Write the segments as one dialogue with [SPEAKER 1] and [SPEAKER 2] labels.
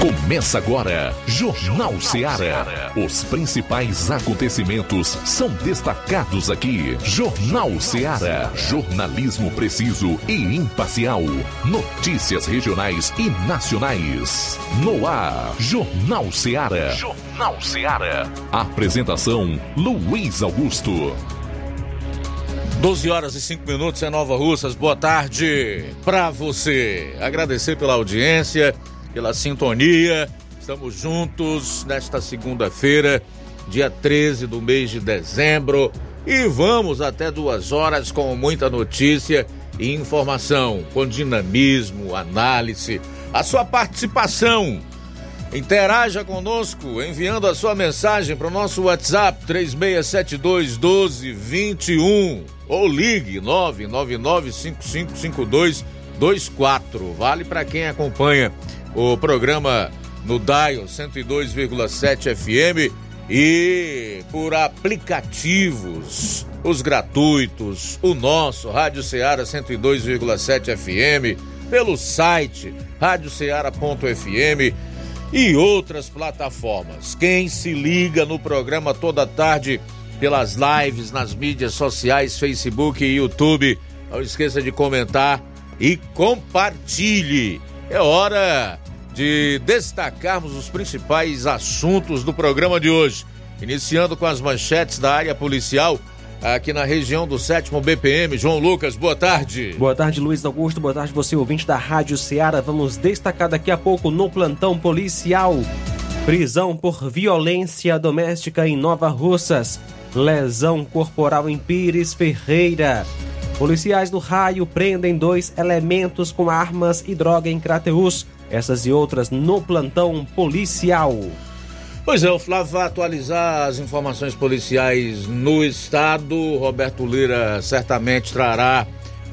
[SPEAKER 1] Começa agora, Jornal Ceará. Os principais acontecimentos são destacados aqui. Jornal Ceará. Jornalismo preciso e imparcial. Notícias regionais e nacionais. No ar, Jornal Ceará. Jornal Ceará. Apresentação: Luiz Augusto.
[SPEAKER 2] 12 horas e 5 minutos em Nova Russas. Boa tarde para você. Agradecer pela audiência pela sintonia. Estamos juntos nesta segunda-feira, dia 13 do mês de dezembro. E vamos até duas horas com muita notícia e informação, com dinamismo, análise, a sua participação. Interaja conosco enviando a sua mensagem para o nosso WhatsApp 3672 1221 ou ligue 999555224. Vale para quem acompanha o programa no Dial 102,7 FM e por aplicativos, os gratuitos, o nosso Rádio Ceará 102,7 FM, pelo site radioceara.fm e outras plataformas. Quem se liga no programa toda tarde pelas lives nas mídias sociais, Facebook e YouTube, não esqueça de comentar e compartilhe. É hora de destacarmos os principais assuntos do programa de hoje. Iniciando com as manchetes da área policial aqui na região do 7 BPM. João Lucas, boa tarde.
[SPEAKER 3] Boa tarde, Luiz Augusto. Boa tarde, você ouvinte da Rádio Ceará. Vamos destacar daqui a pouco no plantão policial. Prisão por violência doméstica em Nova Russas. Lesão corporal em Pires Ferreira. Policiais do raio prendem dois elementos com armas e droga em Crateus. Essas e outras no plantão policial.
[SPEAKER 2] Pois é, o Flávio vai atualizar as informações policiais no estado. Roberto Lira certamente trará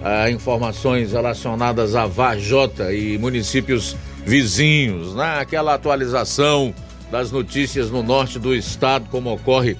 [SPEAKER 2] ah, informações relacionadas a Vajota e municípios vizinhos, né? Aquela atualização das notícias no norte do estado, como ocorre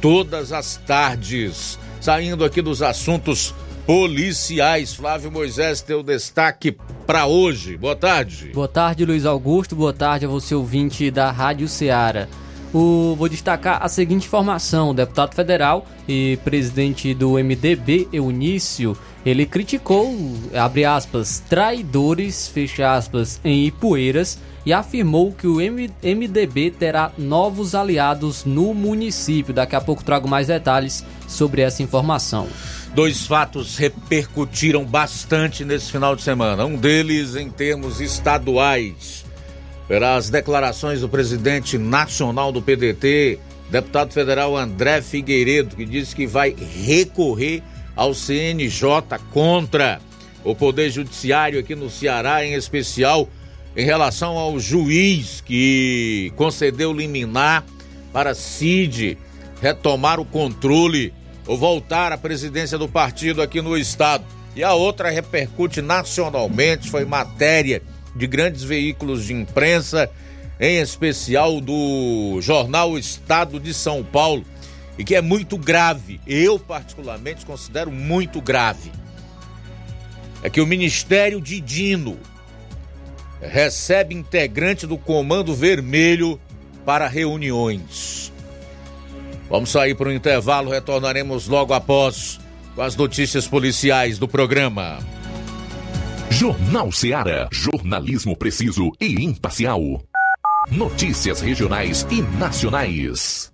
[SPEAKER 2] todas as tardes. Saindo aqui dos assuntos policiais. Flávio Moisés, teu destaque para hoje. Boa tarde.
[SPEAKER 4] Boa tarde, Luiz Augusto. Boa tarde a você, ouvinte da Rádio Ceará. O, vou destacar a seguinte informação: o deputado federal e presidente do MDB, Eunício, ele criticou, abre aspas, traidores, fecha aspas, em Ipueiras e afirmou que o MDB terá novos aliados no município. Daqui a pouco trago mais detalhes sobre essa informação.
[SPEAKER 2] Dois fatos repercutiram bastante nesse final de semana. Um deles em termos estaduais. Pelas declarações do presidente nacional do PDT, deputado federal André Figueiredo, que disse que vai recorrer ao CNJ contra o Poder Judiciário aqui no Ceará, em especial em relação ao juiz que concedeu liminar para Cid retomar o controle voltar à presidência do partido aqui no estado. E a outra repercute nacionalmente, foi matéria de grandes veículos de imprensa, em especial do jornal Estado de São Paulo, e que é muito grave. Eu, particularmente, considero muito grave. É que o Ministério de Dino recebe integrante do Comando Vermelho para reuniões. Vamos sair para o intervalo, retornaremos logo após com as notícias policiais do programa.
[SPEAKER 1] Jornal Ceará, jornalismo preciso e imparcial. Notícias regionais e nacionais.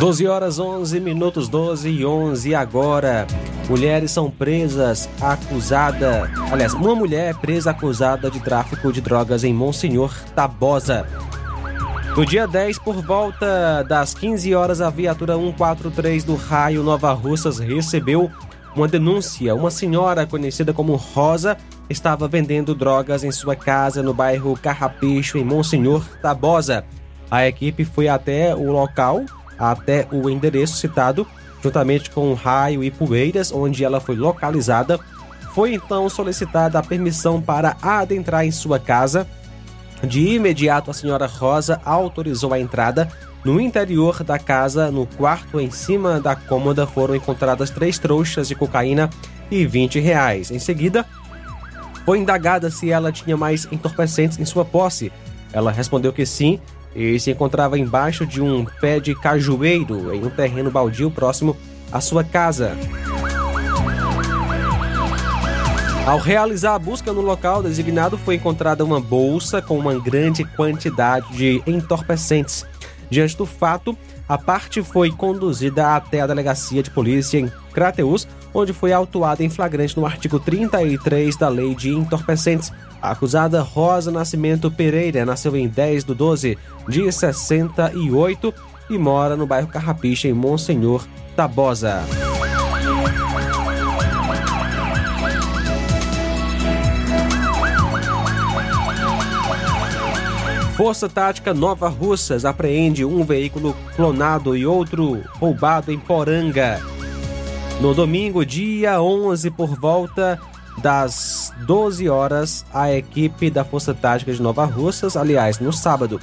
[SPEAKER 3] Doze horas 11 minutos 12 e 11 agora. Mulheres são presas acusada, aliás, uma mulher é presa acusada de tráfico de drogas em Monsenhor Tabosa. No dia 10, por volta das 15 horas, a viatura 143 do Raio Nova Russas recebeu uma denúncia. Uma senhora conhecida como Rosa estava vendendo drogas em sua casa no bairro Carrapicho, em Monsenhor Tabosa. A equipe foi até o local, até o endereço citado, juntamente com Raio e Poeiras, onde ela foi localizada. Foi então solicitada a permissão para adentrar em sua casa. De imediato, a senhora Rosa autorizou a entrada. No interior da casa, no quarto em cima da cômoda, foram encontradas três trouxas de cocaína e 20 reais. Em seguida, foi indagada se ela tinha mais entorpecentes em sua posse. Ela respondeu que sim e se encontrava embaixo de um pé de cajueiro em um terreno baldio próximo à sua casa. Ao realizar a busca no local designado, foi encontrada uma bolsa com uma grande quantidade de entorpecentes. Diante do fato, a parte foi conduzida até a delegacia de polícia em Crateus, onde foi autuada em flagrante no artigo 33 da Lei de Entorpecentes. A acusada Rosa Nascimento Pereira nasceu em 10 de 12 de 68 e mora no bairro Carrapicha, em Monsenhor Tabosa. Força Tática Nova Russas apreende um veículo clonado e outro roubado em Poranga. No domingo, dia 11, por volta das 12 horas, a equipe da Força Tática de Nova Russas, aliás, no sábado,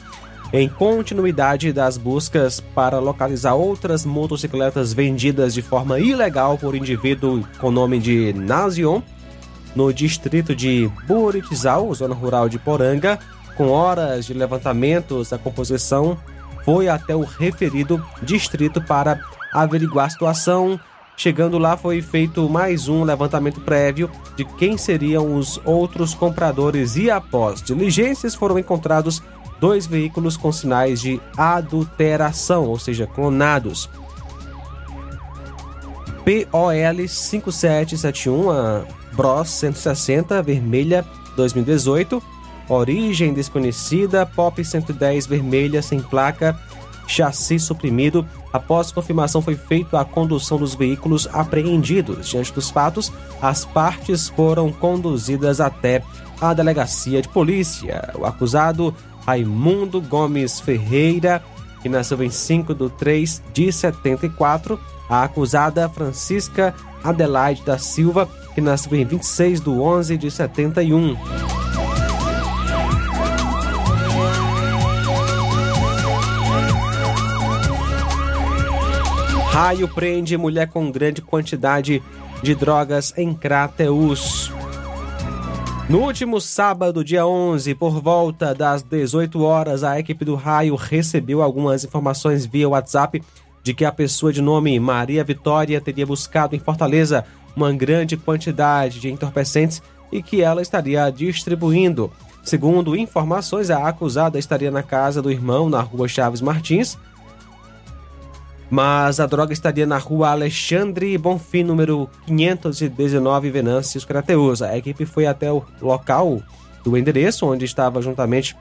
[SPEAKER 3] em continuidade das buscas para localizar outras motocicletas vendidas de forma ilegal por indivíduo com nome de Nazion, no distrito de Buritizal, zona rural de Poranga, com horas de levantamentos, a composição foi até o referido distrito para averiguar a situação. Chegando lá, foi feito mais um levantamento prévio de quem seriam os outros compradores e, após diligências, foram encontrados dois veículos com sinais de adulteração, ou seja, clonados. POL 5771, a Bros 160, vermelha 2018 origem desconhecida, Pop 110 vermelha sem placa, chassi suprimido. Após confirmação, foi feita a condução dos veículos apreendidos. Diante dos fatos, as partes foram conduzidas até a delegacia de polícia. O acusado, Raimundo Gomes Ferreira, que nasceu em 5 de 3 de 74. A acusada, Francisca Adelaide da Silva, que nasceu em 26 de 11 de 71. Raio prende mulher com grande quantidade de drogas em Crateus. No último sábado, dia 11, por volta das 18 horas, a equipe do Raio recebeu algumas informações via WhatsApp de que a pessoa de nome Maria Vitória teria buscado em Fortaleza uma grande quantidade de entorpecentes e que ela estaria distribuindo. Segundo informações, a acusada estaria na casa do irmão na rua Chaves Martins, mas a droga estaria na rua Alexandre Bonfim, número 519, Venâncios Crateus. A equipe foi até o local do endereço, onde estava juntamente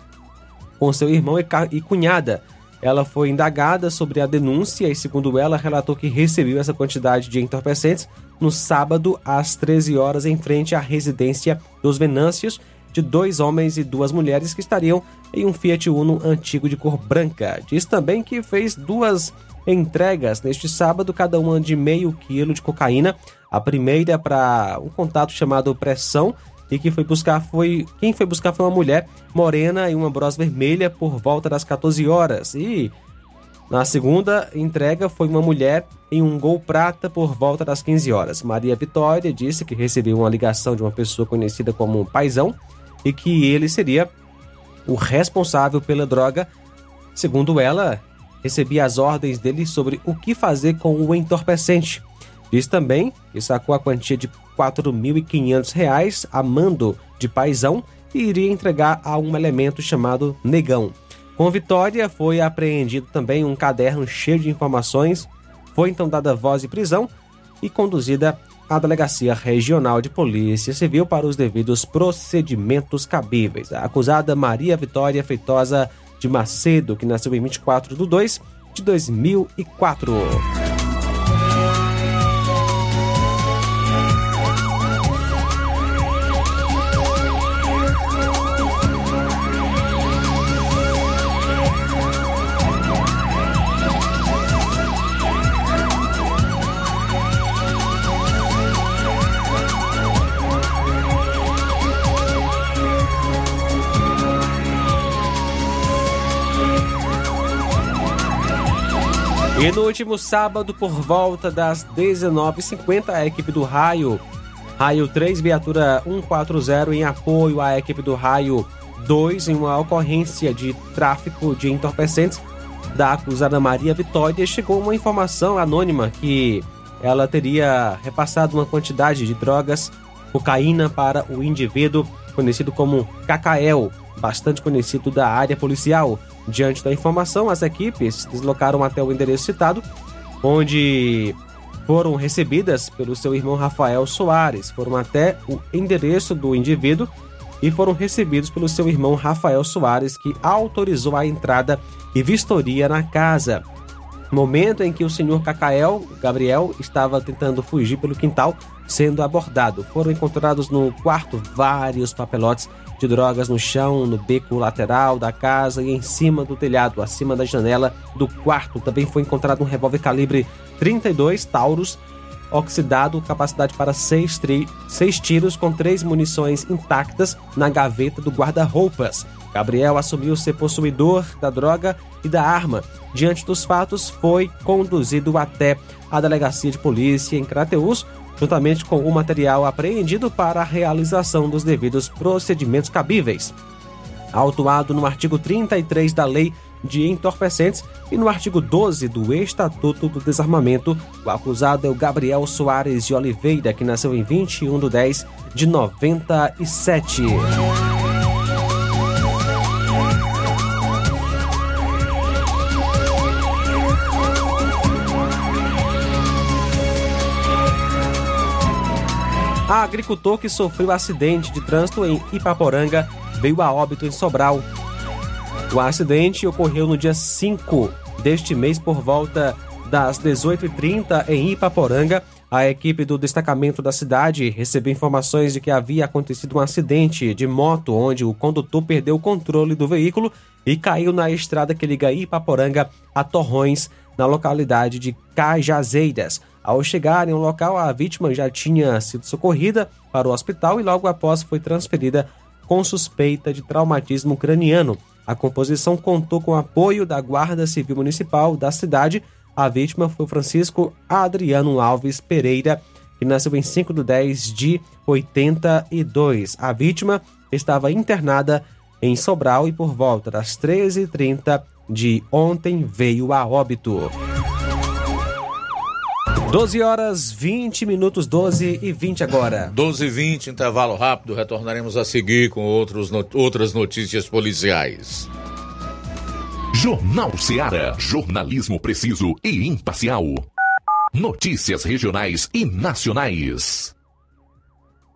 [SPEAKER 3] com seu irmão e cunhada. Ela foi indagada sobre a denúncia e, segundo ela, relatou que recebeu essa quantidade de entorpecentes no sábado às 13 horas em frente à residência dos Venâncios de dois homens e duas mulheres que estariam em um Fiat Uno antigo de cor branca. Diz também que fez duas entregas neste sábado, cada uma de meio quilo de cocaína. A primeira para um contato chamado Pressão e que foi buscar foi quem foi buscar foi uma mulher morena e uma bros vermelha por volta das 14 horas e na segunda entrega foi uma mulher em um Gol Prata por volta das 15 horas. Maria Vitória disse que recebeu uma ligação de uma pessoa conhecida como Paisão e que ele seria o responsável pela droga. Segundo ela, recebia as ordens dele sobre o que fazer com o entorpecente. Diz também que sacou a quantia de R$ 4.500 a mando de paisão e iria entregar a um elemento chamado Negão. Com vitória, foi apreendido também um caderno cheio de informações. Foi então dada voz de prisão e conduzida à Delegacia Regional de Polícia Civil para os devidos procedimentos cabíveis. A acusada Maria Vitória Feitosa de Macedo, que nasceu em 24 de 2 de 2004. E no último sábado, por volta das 19h50, a equipe do Raio, Raio 3, viatura 140, em apoio à equipe do Raio 2, em uma ocorrência de tráfico de entorpecentes da acusada Maria Vitória, chegou uma informação anônima que ela teria repassado uma quantidade de drogas, cocaína, para o indivíduo conhecido como Cacael, bastante conhecido da área policial. Diante da informação, as equipes deslocaram até o endereço citado, onde foram recebidas pelo seu irmão Rafael Soares. Foram até o endereço do indivíduo e foram recebidos pelo seu irmão Rafael Soares, que autorizou a entrada e vistoria na casa. Momento em que o senhor Cacael, Gabriel, estava tentando fugir pelo quintal, sendo abordado. Foram encontrados no quarto vários papelotes de drogas no chão, no beco lateral da casa e em cima do telhado, acima da janela do quarto. Também foi encontrado um revólver calibre 32 Taurus oxidado, capacidade para seis, seis tiros com três munições intactas na gaveta do guarda-roupas. Gabriel assumiu ser possuidor da droga e da arma. Diante dos fatos, foi conduzido até a delegacia de polícia em Crateus, juntamente com o material apreendido para a realização dos devidos procedimentos cabíveis. Autuado no artigo 33 da Lei de Entorpecentes e no artigo 12 do Estatuto do Desarmamento, o acusado é o Gabriel Soares de Oliveira, que nasceu em 21 de 10 de 97. A agricultor que sofreu acidente de trânsito em Ipaporanga veio a óbito em Sobral. O acidente ocorreu no dia 5 deste mês por volta das 18h30 em Ipaporanga. A equipe do destacamento da cidade recebeu informações de que havia acontecido um acidente de moto onde o condutor perdeu o controle do veículo e caiu na estrada que liga Ipaporanga a Torrões, na localidade de Cajazeiras. Ao chegarem ao local, a vítima já tinha sido socorrida para o hospital e logo após foi transferida com suspeita de traumatismo craniano. A composição contou com apoio da Guarda Civil Municipal da cidade, A vítima foi Francisco Adriano Alves Pereira, que nasceu em 5 de 10 de 82. A vítima estava internada em Sobral e por volta das 13h30 de ontem veio a óbito. 12 horas 20 minutos, 12 e 20 agora.
[SPEAKER 2] 12 e 20, intervalo rápido. Retornaremos a seguir com outros, outras notícias policiais.
[SPEAKER 1] Jornal Seara. Jornalismo preciso e imparcial. Notícias regionais e nacionais.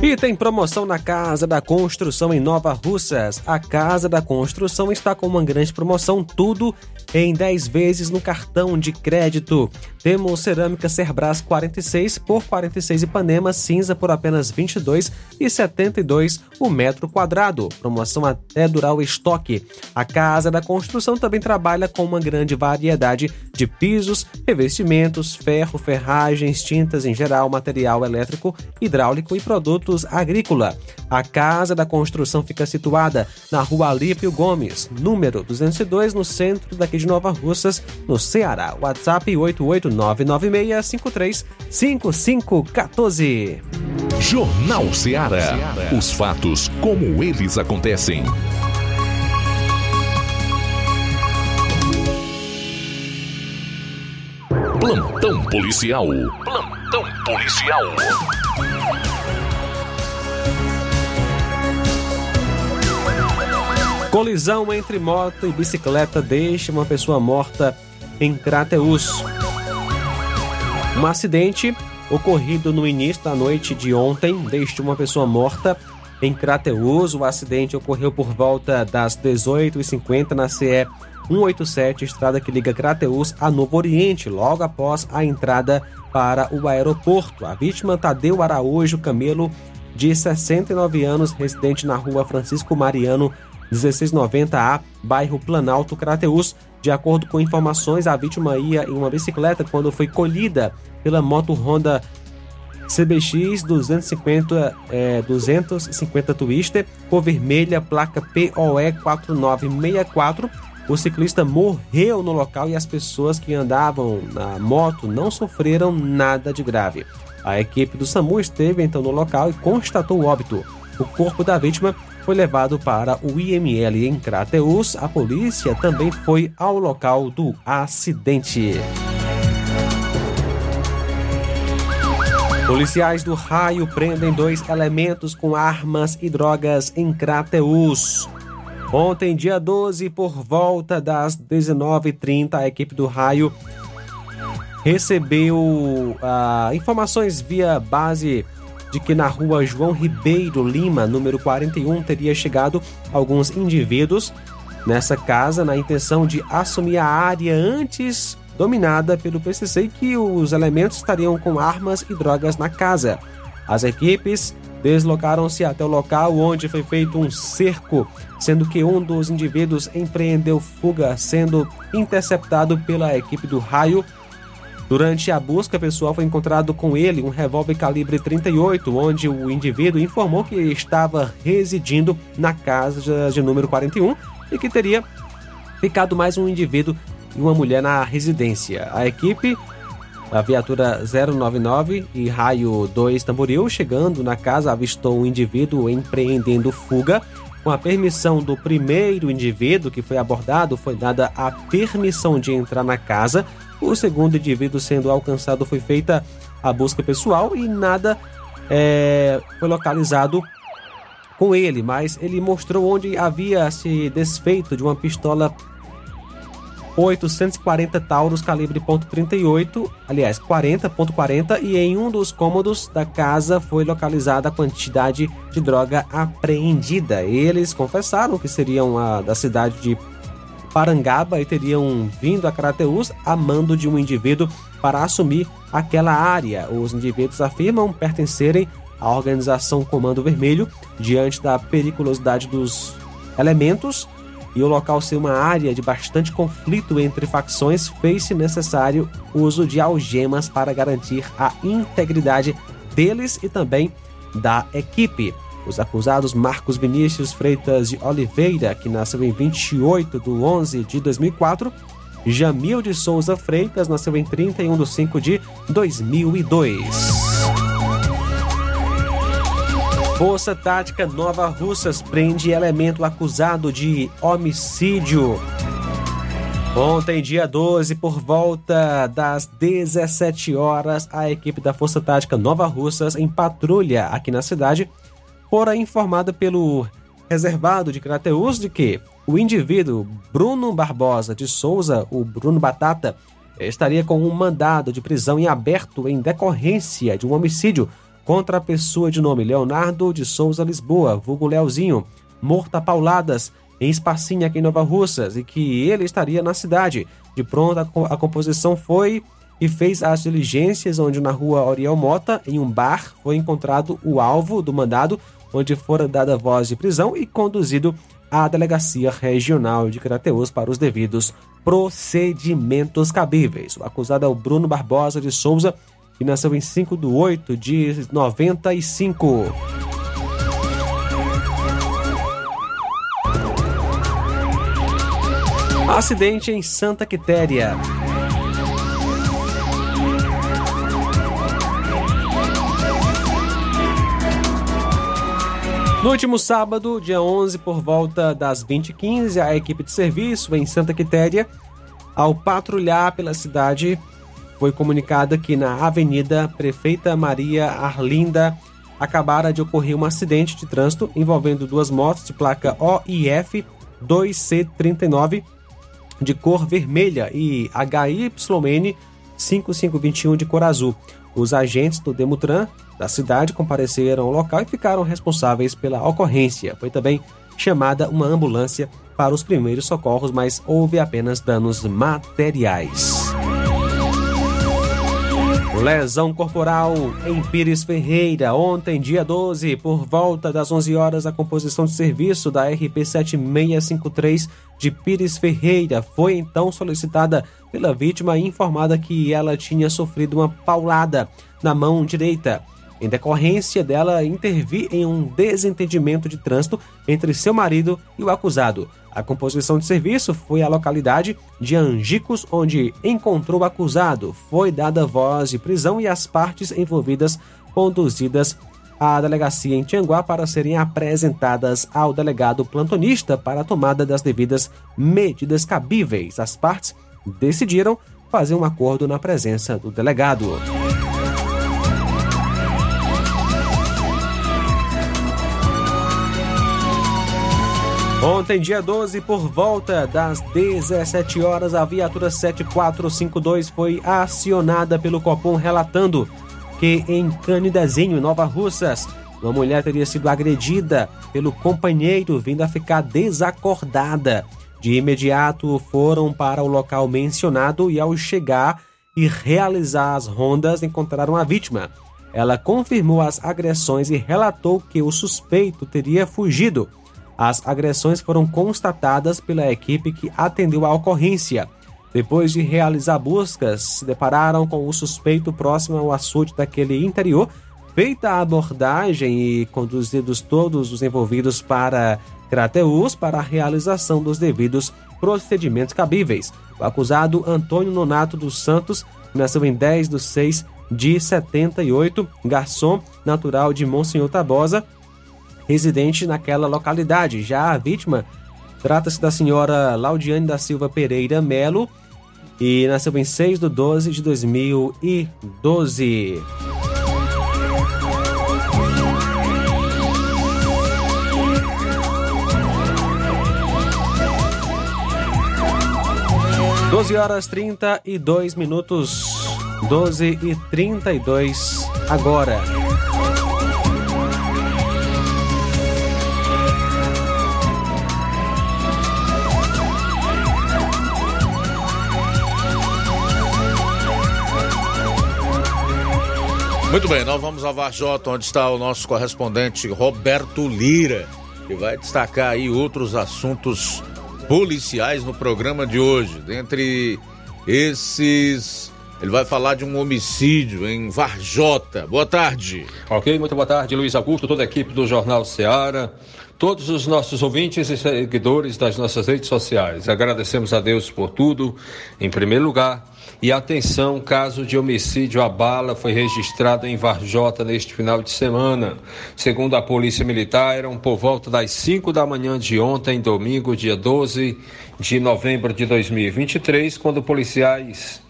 [SPEAKER 3] E tem promoção na Casa da Construção em Nova Russas. A Casa da Construção está com uma grande promoção, tudo em 10 vezes no cartão de crédito. Temos cerâmica Cerbras 46 por 46 Ipanema cinza por apenas 22 e 72 o metro quadrado. Promoção até durar o estoque. A Casa da Construção também trabalha com uma grande variedade de pisos, revestimentos, ferro, ferragens, tintas em geral, material elétrico, hidráulico e produtos agrícola. A Casa da Construção fica situada na Rua Alípio Gomes, número 202, no centro daqui de Nova Russas, no Ceará. WhatsApp 88996535514.
[SPEAKER 1] Jornal Ceará. Os fatos como eles acontecem. Plantão policial. Plantão policial.
[SPEAKER 3] Colisão entre moto e bicicleta deixa uma pessoa morta em Crateus. Um acidente ocorrido no início da noite de ontem deixou uma pessoa morta em Crateus. O acidente ocorreu por volta das 18h50 na CE 187, estrada que liga Crateus a Novo Oriente, logo após a entrada para o aeroporto. A vítima Tadeu Araújo Camelo, de 69 anos, residente na rua Francisco Mariano, 1690A, bairro Planalto, Crateus. De acordo com informações, a vítima ia em uma bicicleta quando foi colhida pela moto Honda CBX 250, é, 250 Twister, cor vermelha, placa POE 4964. O ciclista morreu no local e as pessoas que andavam na moto não sofreram nada de grave. A equipe do SAMU esteve então no local e constatou o óbito. O corpo da vítima foi levado para o IML em Crateus. A polícia também foi ao local do acidente. Policiais do raio prendem dois elementos com armas e drogas em Crateus. Ontem, dia 12, por volta das 19h30, a equipe do raio recebeu ah, informações via base de que na rua João Ribeiro Lima, número 41, teria chegado alguns indivíduos nessa casa na intenção de assumir a área antes dominada pelo PCC e que os elementos estariam com armas e drogas na casa. As equipes deslocaram-se até o local onde foi feito um cerco, sendo que um dos indivíduos empreendeu fuga, sendo interceptado pela equipe do raio Durante a busca pessoal foi encontrado com ele um revólver calibre 38, onde o indivíduo informou que estava residindo na casa de número 41 e que teria ficado mais um indivíduo e uma mulher na residência. A equipe, a viatura 099 e raio 2 Tamboril, chegando na casa, avistou um indivíduo empreendendo fuga. Com a permissão do primeiro indivíduo que foi abordado, foi dada a permissão de entrar na casa o segundo indivíduo sendo alcançado foi feita a busca pessoal e nada é, foi localizado com ele, mas ele mostrou onde havia se desfeito de uma pistola 840 Taurus calibre .38, aliás, 40.40 e em um dos cômodos da casa foi localizada a quantidade de droga apreendida. Eles confessaram que seriam a, da cidade de Parangaba e teriam vindo a Crateus a mando de um indivíduo para assumir aquela área. Os indivíduos afirmam pertencerem à organização Comando Vermelho diante da periculosidade dos elementos e o local ser uma área de bastante conflito entre facções, fez-se necessário o uso de algemas para garantir a integridade deles e também da equipe. Os acusados Marcos Vinícius Freitas de Oliveira, que nasceu em 28 de 11 de 2004, Jamil de Souza Freitas nasceu em 31 de 5 de 2002. Força Tática Nova Russas prende elemento acusado de homicídio. Ontem, dia 12, por volta das 17 horas, a equipe da Força Tática Nova Russas, em patrulha aqui na cidade, fora informada pelo reservado de Crateus de que o indivíduo Bruno Barbosa de Souza, o Bruno Batata, estaria com um mandado de prisão em aberto em decorrência de um homicídio contra a pessoa de nome Leonardo de Souza Lisboa, vulgo Leozinho, morta a pauladas em Espacinha aqui em Nova Russas e que ele estaria na cidade. De pronto, a composição foi e fez as diligências onde na rua Oriel Mota, em um bar, foi encontrado o alvo do mandado, onde fora dada voz de prisão e conduzido à Delegacia Regional de Crateus para os devidos procedimentos cabíveis. O acusado é o Bruno Barbosa de Souza, que nasceu em 5 de 8 de 95. Acidente em Santa Quitéria. No último sábado, dia 11, por volta das 20h15, a equipe de serviço em Santa Quitéria, ao patrulhar pela cidade, foi comunicada que na Avenida Prefeita Maria Arlinda acabara de ocorrer um acidente de trânsito envolvendo duas motos de placa OIF 2C39 de cor vermelha e HYN 5521 de cor azul. Os agentes do Demutran da cidade compareceram ao local e ficaram responsáveis pela ocorrência. Foi também chamada uma ambulância para os primeiros socorros, mas houve apenas danos materiais. Lesão corporal em Pires Ferreira. Ontem, dia 12, por volta das 11 horas, a composição de serviço da RP 7653 de Pires Ferreira foi então solicitada pela vítima e informada que ela tinha sofrido uma paulada na mão direita em decorrência dela intervir em um desentendimento de trânsito entre seu marido e o acusado. A composição de serviço foi à localidade de Angicos, onde encontrou o acusado. Foi dada voz de prisão e as partes envolvidas conduzidas à delegacia em Tianguá para serem apresentadas ao delegado plantonista para a tomada das devidas medidas cabíveis. As partes decidiram fazer um acordo na presença do delegado. Ontem, dia 12, por volta das 17 horas, a viatura 7452 foi acionada pelo Copom relatando que em Canidezinho, Nova Russas, uma mulher teria sido agredida pelo companheiro vindo a ficar desacordada. De imediato foram para o local mencionado e ao chegar e realizar as rondas encontraram a vítima. Ela confirmou as agressões e relatou que o suspeito teria fugido. As agressões foram constatadas pela equipe que atendeu a ocorrência. Depois de realizar buscas, se depararam com o suspeito próximo ao açude daquele interior. Feita a abordagem e conduzidos todos os envolvidos para Crateus para a realização dos devidos procedimentos cabíveis. O acusado Antônio Nonato dos Santos nasceu em 10 de 6 de 78, garçom natural de Monsenhor Tabosa, residente naquela localidade. Já a vítima trata-se da senhora Laudiane da Silva Pereira Melo e nasceu em 6 de 12 de 2012. Doze horas trinta e dois minutos, doze e trinta e dois agora.
[SPEAKER 2] Muito bem, nós vamos a Varjota, onde está o nosso correspondente Roberto Lira, que vai destacar aí outros assuntos policiais no programa de hoje. Dentre esses, ele vai falar de um homicídio em Varjota. Boa tarde.
[SPEAKER 5] Ok, muito boa tarde, Luiz Augusto, toda a equipe do Jornal Ceará todos os nossos ouvintes e seguidores das nossas redes sociais. Agradecemos a Deus por tudo, em primeiro lugar. E atenção, caso de homicídio à bala foi registrado em Varjota neste final de semana. Segundo a Polícia Militar, eram por volta das 5 da manhã de ontem, domingo, dia 12 de novembro de 2023, quando policiais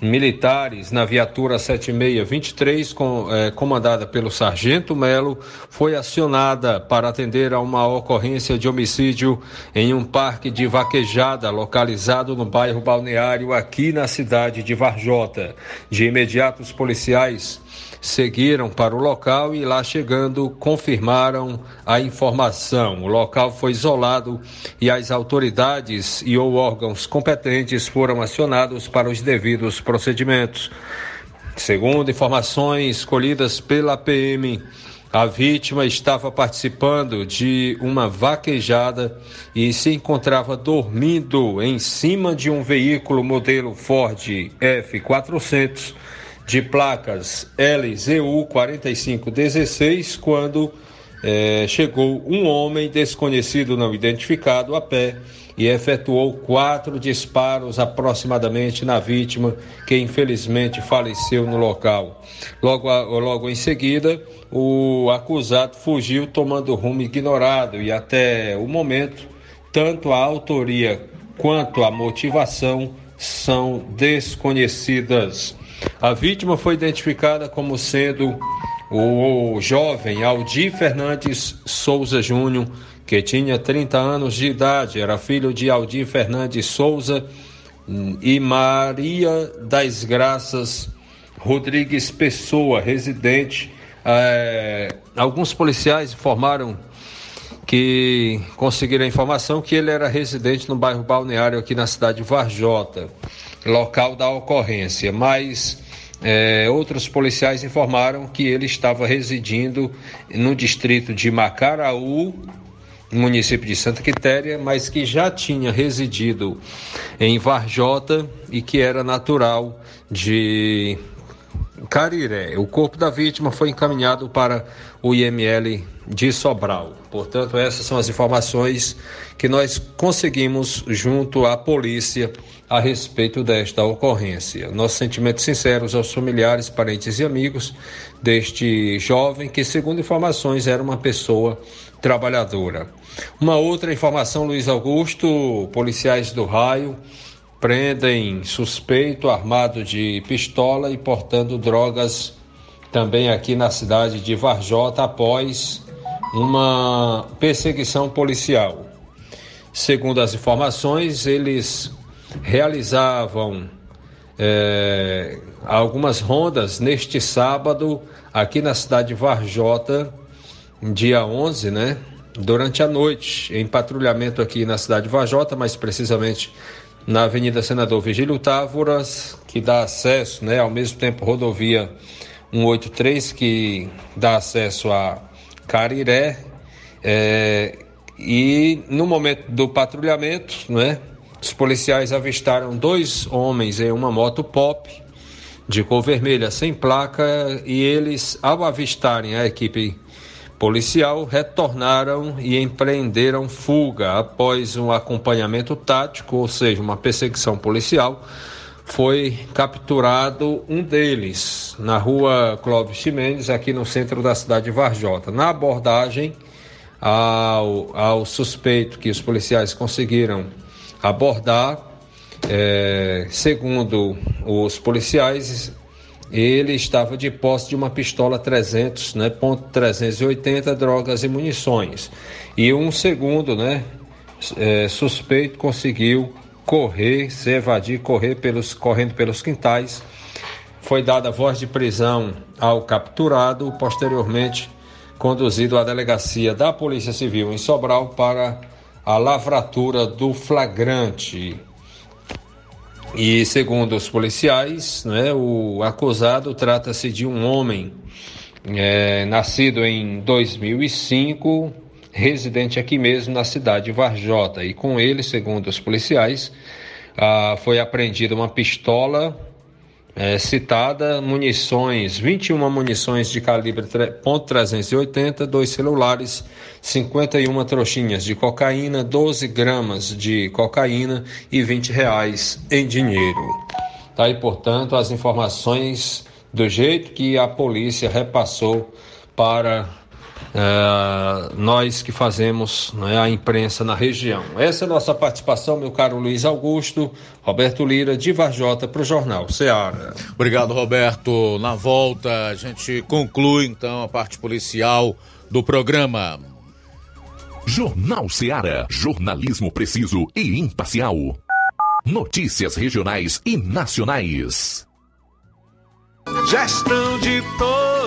[SPEAKER 5] militares na viatura 7623, com, eh, comandada pelo Sargento Melo, foi acionada para atender a uma ocorrência de homicídio em um parque de vaquejada localizado no bairro Balneário, aqui na cidade de Varjota. De imediato, os policiais seguiram para o local e lá chegando confirmaram a informação. O local foi isolado e as autoridades e ou órgãos competentes foram acionados para os devidos procedimentos. Segundo informações colhidas pela PM, a vítima estava participando de uma vaquejada e se encontrava dormindo em cima de um veículo modelo Ford F400 de placas LZU 4516 quando é, chegou um homem desconhecido não identificado a pé e efetuou quatro disparos aproximadamente na vítima, que infelizmente faleceu no local. Logo, logo em seguida, o acusado fugiu tomando rumo ignorado e até o momento, tanto a autoria quanto a motivação são desconhecidas. A vítima foi identificada como sendo o jovem Aldir Fernandes Souza Júnior, que tinha 30 anos de idade, era filho de Aldir Fernandes Souza e Maria das Graças Rodrigues Pessoa, residente. É, alguns policiais informaram que conseguiram a informação que ele era residente no bairro Balneário aqui na cidade de Varjota, local da ocorrência, mas é, outros policiais informaram que ele estava residindo no distrito de Macaraú, município de Santa Quitéria, mas que já tinha residido em Varjota e que era natural de Cariré. O corpo da vítima foi encaminhado para o IML de Sobral. Portanto, essas são as informações que nós conseguimos junto à polícia a respeito desta ocorrência. Nossos sentimentos sinceros aos familiares, parentes e amigos deste jovem que, segundo informações, era uma pessoa trabalhadora. Uma outra informação, Luiz Augusto, policiais do raio prendem suspeito armado de pistola e portando drogas também aqui na cidade de Varjota após uma perseguição policial. Segundo as informações, eles realizavam é, algumas rondas neste sábado aqui na cidade de Varjota, dia 11, né? Durante a noite, em patrulhamento aqui na cidade de Varjota, mais precisamente na Avenida Senador Vigílio Távoras, que dá acesso, né, ao mesmo tempo rodovia 183, que dá acesso a Cariré. É, e no momento do patrulhamento, né, os policiais avistaram dois homens em uma moto pop de cor vermelha sem placa e eles, ao avistarem a equipe policial, retornaram e empreenderam fuga após um acompanhamento tático, ou seja, uma perseguição policial. Foi capturado um deles na rua Clóvis Ximenes, aqui no centro da cidade de Varjota. Na abordagem ao, ao suspeito que os policiais conseguiram abordar, é, segundo os policiais, ele estava de posse de uma pistola 300, né, ponto 380, drogas e munições. E um segundo, né, é, suspeito conseguiu correr, se evadir, correr pelos, correndo pelos quintais. Foi dada voz de prisão ao capturado, posteriormente conduzido à delegacia da Polícia Civil em Sobral para a lavratura do flagrante. E segundo os policiais, né, o acusado trata-se de um homem é, nascido em 2005, residente aqui mesmo na cidade de Varjota. E com ele, segundo os policiais, ah, foi apreendida uma pistola é, citada, munições, 21 munições de calibre .380, dois celulares, 51 trouxinhas de cocaína, 12 gramas de cocaína e 20 reais em dinheiro. Tá aí, portanto, as informações do jeito que a polícia repassou para é, nós que fazemos né, a imprensa na região. Essa é a nossa participação, meu caro Luiz Augusto, Roberto Lira, de Varjota, para o Jornal Ceará.
[SPEAKER 2] Obrigado, Roberto. Na volta, a gente conclui então a parte policial do programa.
[SPEAKER 1] Jornal Ceará, jornalismo preciso e imparcial. Notícias regionais e nacionais.
[SPEAKER 6] Gestão de todos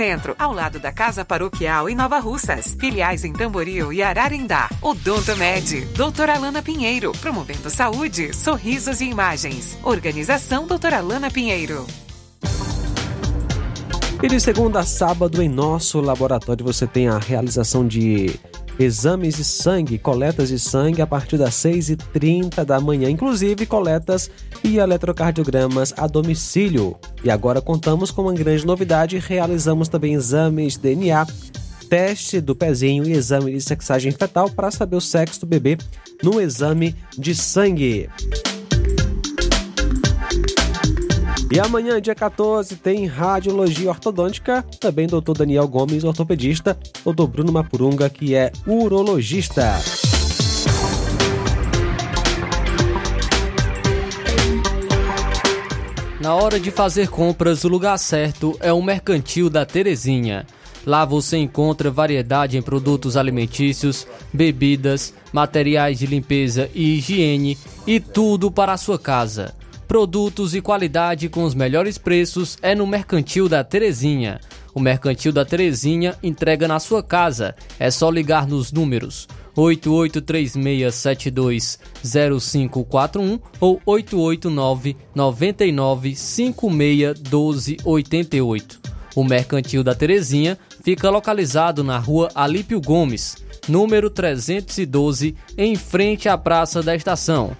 [SPEAKER 7] Centro, ao lado da Casa Paroquial em Nova Russas. Filiais em Tamboril e Ararindá. Odonto Med, doutora Alana Pinheiro, promovendo saúde, sorrisos e imagens. Organização doutora Alana Pinheiro.
[SPEAKER 3] E de segunda a sábado, em nosso laboratório, você tem a realização de exames de sangue, coletas de sangue a partir das 6h30 da manhã, inclusive coletas e eletrocardiogramas a domicílio. E agora contamos com uma grande novidade: realizamos também exames de DNA, teste do pezinho e exame de sexagem fetal para saber o sexo do bebê no exame de sangue. E amanhã, dia 14, tem Radiologia Ortodôntica, também Dr. Daniel Gomes, ortopedista, Dr. Bruno Mapurunga, que é urologista.
[SPEAKER 4] Na hora de fazer compras, o lugar certo é o Mercantil da Terezinha. Lá você encontra variedade em produtos alimentícios, bebidas, materiais de limpeza e higiene e tudo para a sua casa. Produtos e qualidade com os melhores preços é no Mercantil da Terezinha. O Mercantil da Terezinha entrega na sua casa. É só ligar nos números 8836720541 ou 889 99561288. O Mercantil da Terezinha fica localizado na rua Alípio Gomes, número 312, em frente à Praça da Estação.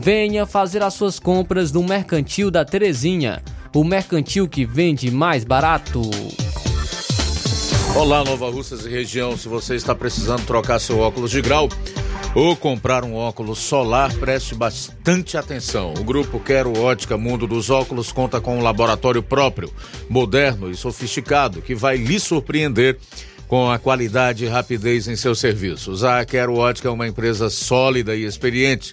[SPEAKER 4] Venha fazer as suas compras no Mercantil da Terezinha, o mercantil que vende mais barato.
[SPEAKER 2] Olá, Nova Russas e região. Se você está precisando trocar seu óculos de grau ou comprar um óculos solar, preste bastante atenção. O grupo Quero Ótica Mundo dos Óculos conta com um laboratório próprio, moderno e sofisticado, que vai lhe surpreender com a qualidade e rapidez em seus serviços. A Quero Ótica é uma empresa sólida e experiente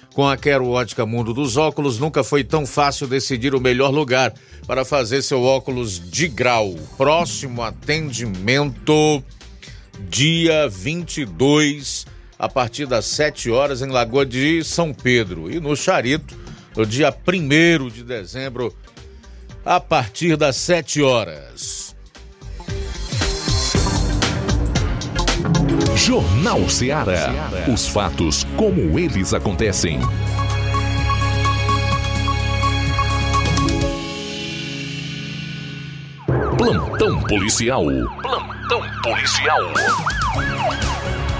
[SPEAKER 2] com a Quero Ótica Mundo dos Óculos, nunca foi tão fácil decidir o melhor lugar para fazer seu óculos de grau. Próximo atendimento, dia 22, a partir das 7 horas, em Lagoa de São Pedro. E no Charito, no dia 1 de dezembro, a partir das 7 horas.
[SPEAKER 1] Jornal Ceará. Os fatos como eles acontecem. Plantão policial. Plantão policial.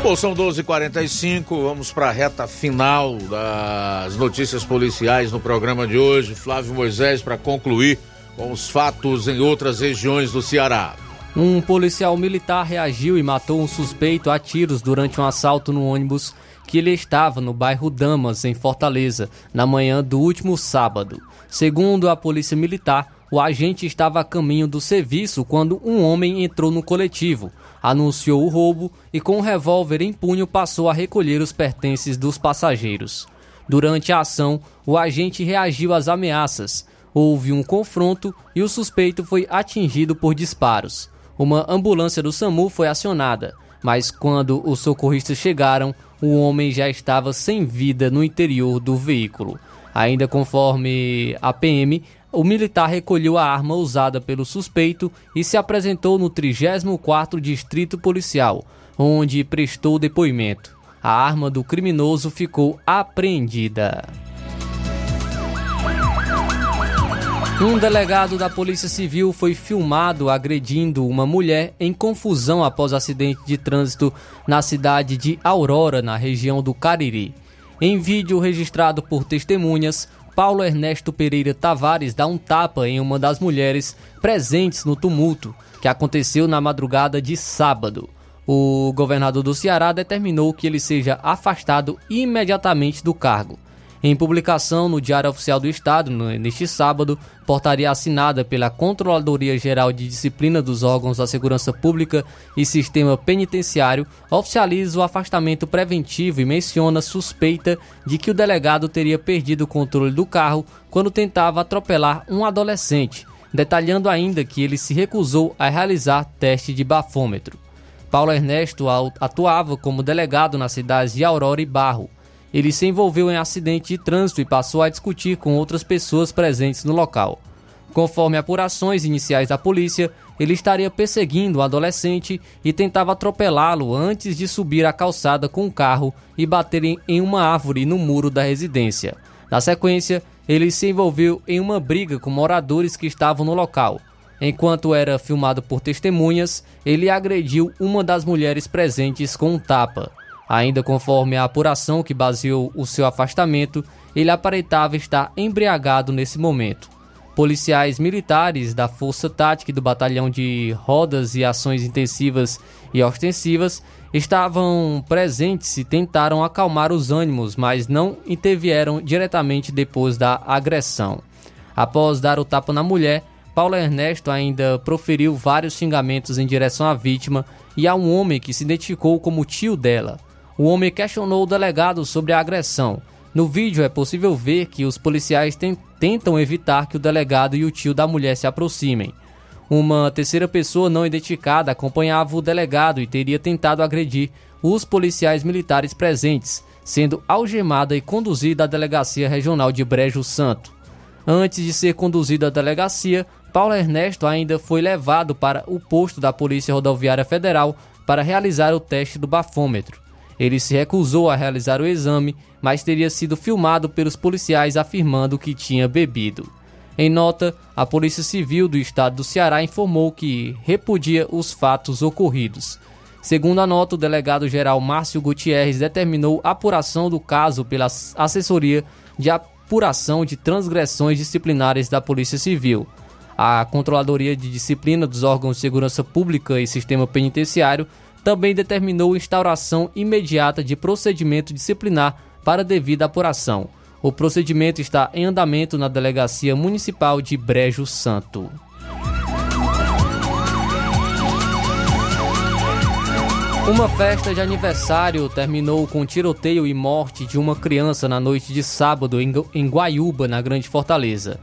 [SPEAKER 2] Bom, são 12h45, vamos para a reta final das notícias policiais no programa de hoje. Flávio Moisés para concluir com os fatos em outras regiões do Ceará.
[SPEAKER 4] Um policial militar reagiu e matou um suspeito a tiros durante um assalto no ônibus que ele estava no bairro Damas, em Fortaleza, na manhã do último sábado. Segundo a polícia militar, o agente estava a caminho do serviço quando um homem entrou no coletivo anunciou o roubo e, com um revólver em punho, passou a recolher os pertences dos passageiros. Durante a ação, o agente reagiu às ameaças. Houve um confronto e o suspeito foi atingido por disparos. Uma ambulância do SAMU foi acionada, mas quando os socorristas chegaram, o homem já estava sem vida no interior do veículo. Ainda conforme a PM, o militar recolheu a arma usada pelo suspeito e se apresentou no 34º Distrito Policial, onde prestou depoimento. A arma do criminoso ficou apreendida. Um delegado da Polícia Civil foi filmado agredindo uma mulher em confusão após acidente de trânsito na cidade de Aurora, na região do Cariri. Em vídeo registrado por testemunhas, Paulo Ernesto Pereira Tavares dá um tapa em uma das mulheres presentes no tumulto, que aconteceu na madrugada de sábado. O governador do Ceará determinou que ele seja afastado imediatamente do cargo. Em publicação no Diário Oficial do Estado, neste sábado, portaria assinada pela Controladoria Geral de Disciplina dos Órgãos da Segurança Pública e Sistema Penitenciário oficializa o afastamento preventivo e menciona suspeita de que o delegado teria perdido o controle do carro quando tentava atropelar um adolescente, detalhando ainda que ele se recusou a realizar teste de bafômetro. Paulo Ernesto atuava como delegado nas cidades de Aurora e Barro ele se envolveu em acidente de trânsito e passou a discutir com outras pessoas presentes no local. Conforme apurações iniciais da polícia, ele estaria perseguindo o um adolescente e tentava atropelá-lo antes de subir a calçada com o carro e bater em uma árvore no muro da residência. Na sequência, ele se envolveu em uma briga com moradores que estavam no local. Enquanto era filmado por testemunhas, ele agrediu uma das mulheres presentes com um tapa. Ainda conforme a apuração que baseou o seu afastamento, ele aparentava estar embriagado nesse momento. Policiais militares da Força Tática do Batalhão de Rodas e Ações Intensivas e Ostensivas estavam presentes e tentaram acalmar os ânimos, mas não intervieram diretamente depois da agressão. Após dar o tapa na mulher, Paulo Ernesto ainda proferiu vários xingamentos em direção à vítima e a um homem que se identificou como tio dela. O homem questionou o delegado sobre a agressão. No vídeo é possível ver que os policiais tentam evitar que o delegado e o tio da mulher se aproximem. Uma terceira pessoa não identificada acompanhava o delegado e teria tentado agredir os policiais militares presentes, sendo algemada e conduzida à delegacia regional de Brejo Santo. Antes de ser conduzido à delegacia, Paulo Ernesto ainda foi levado para o posto da Polícia Rodoviária Federal para realizar o teste do bafômetro. Ele se recusou a realizar o exame, mas teria sido filmado pelos policiais afirmando que tinha bebido. Em nota, a Polícia Civil do Estado do Ceará informou que repudia os fatos ocorridos. Segundo a nota, o delegado-geral Márcio Gutierrez determinou apuração do caso pela Assessoria de Apuração de Transgressões Disciplinares da Polícia Civil. A Controladoria de Disciplina dos órgãos de segurança pública e sistema penitenciário também determinou instauração imediata de procedimento disciplinar para devida apuração. O procedimento está em andamento na Delegacia Municipal de Brejo Santo. Uma festa de aniversário terminou com tiroteio e morte de uma criança na noite de sábado em Guaiúba, na Grande Fortaleza.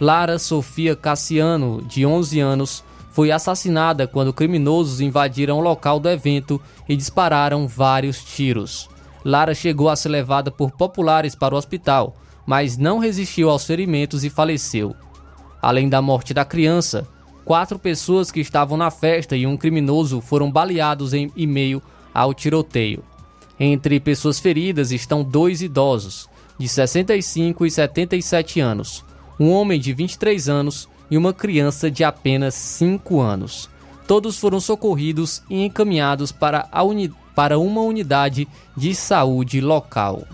[SPEAKER 4] Lara Sofia Cassiano, de 11 anos, foi assassinada quando criminosos invadiram o local do evento e dispararam vários tiros. Lara chegou a ser levada por populares para o hospital, mas não resistiu aos ferimentos e faleceu. Além da morte da criança, quatro pessoas que estavam na festa e um criminoso foram baleados em meio ao tiroteio. Entre pessoas feridas estão dois idosos, de 65 e 77 anos. um homem de 23 anos e uma criança de apenas 5 anos. Todos foram socorridos e encaminhados para, uni para uma unidade de saúde local.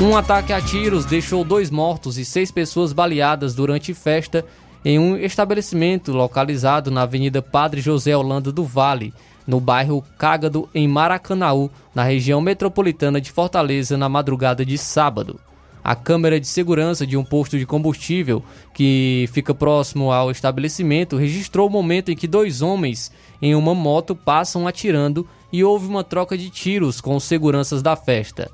[SPEAKER 4] Um ataque a tiros deixou dois mortos e seis pessoas baleadas durante festa em um estabelecimento localizado na Avenida Padre José Holanda do Vale, no bairro Cágado, em Maracanaú, na região metropolitana de Fortaleza, na madrugada de sábado. A câmera de segurança de um posto de combustível que fica próximo ao estabelecimento registrou o momento em que dois homens em uma moto passam atirando e houve uma troca de tiros com os seguranças da festa.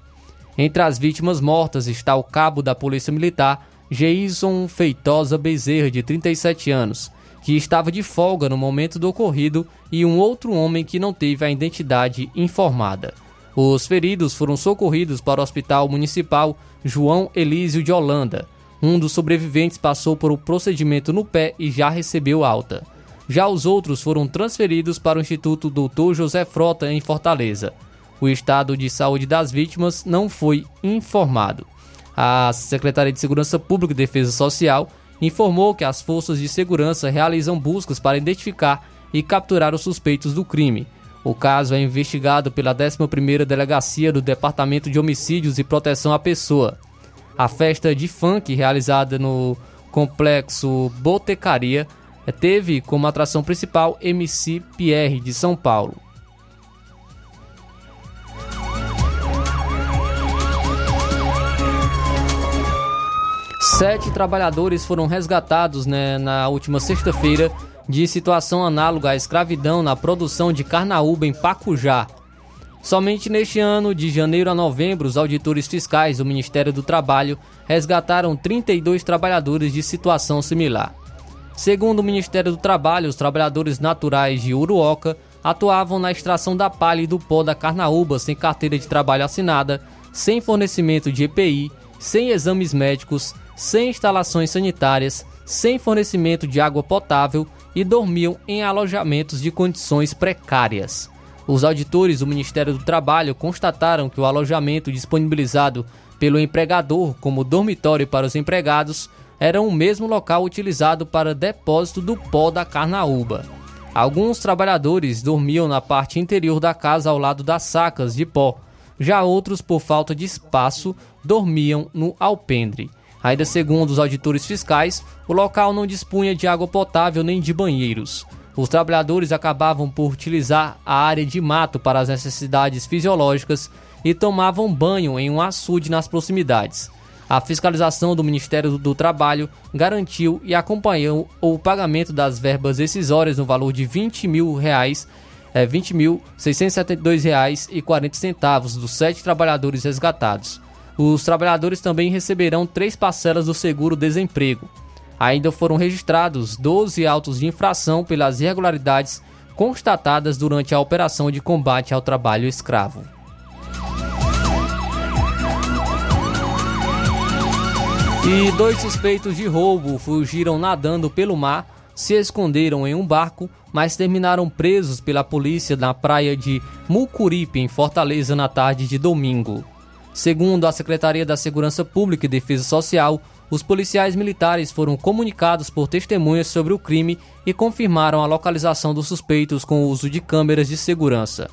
[SPEAKER 4] Entre as vítimas mortas está o cabo da Polícia Militar, Geison Feitosa Bezerra, de 37 anos, que estava de folga no momento do ocorrido, e um outro homem que não teve a identidade informada. Os feridos foram socorridos para o Hospital Municipal João Elísio de Holanda. Um dos sobreviventes passou por um procedimento no pé e já recebeu alta. Já os outros foram transferidos para o Instituto Dr. José Frota, em Fortaleza. O estado de saúde das vítimas não foi informado. A Secretaria de Segurança Pública e Defesa Social informou que as forças de segurança realizam buscas para identificar e capturar os suspeitos do crime. O caso é investigado pela 11ª Delegacia do Departamento de Homicídios e Proteção à Pessoa. A festa de funk realizada no complexo Botecaria teve como atração principal MC Pierre de São Paulo. Sete trabalhadores foram resgatados né, na última sexta-feira de situação análoga à escravidão na produção de carnaúba em Pacujá. Somente neste ano, de janeiro a novembro, os auditores fiscais do Ministério do Trabalho resgataram 32 trabalhadores de situação similar. Segundo o Ministério do Trabalho, os trabalhadores naturais de Uruoca atuavam na extração da palha e do pó da carnaúba sem carteira de trabalho assinada, sem fornecimento de EPI, sem exames médicos, sem instalações sanitárias, sem fornecimento de água potável e dormiam em alojamentos de condições precárias. Os auditores do Ministério do Trabalho constataram que o alojamento disponibilizado pelo empregador como dormitório para os empregados era o mesmo local utilizado para depósito do pó da carnaúba. Alguns trabalhadores dormiam na parte interior da casa ao lado das sacas de pó, já outros, por falta de espaço, dormiam no alpendre. Ainda segundo os auditores fiscais, o local não dispunha de água potável nem de banheiros. Os trabalhadores acabavam por utilizar a área de mato para as necessidades fisiológicas e tomavam banho em um açude nas proximidades. A fiscalização do Ministério do Trabalho garantiu e acompanhou o pagamento das verbas decisórias no valor de 20 mil reais, é, 20.672 reais e 40 centavos dos sete trabalhadores resgatados. Os trabalhadores também receberão três parcelas do seguro-desemprego. Ainda foram registrados 12 autos de infração pelas irregularidades constatadas durante a operação de combate ao trabalho escravo. E dois suspeitos de roubo fugiram nadando pelo mar, se esconderam em um barco, mas terminaram presos pela polícia na praia de Mucuripe, em Fortaleza, na tarde de domingo. Segundo a Secretaria da Segurança Pública e Defesa Social, os policiais militares foram comunicados por testemunhas sobre o crime e confirmaram a localização dos suspeitos com o uso de câmeras de segurança.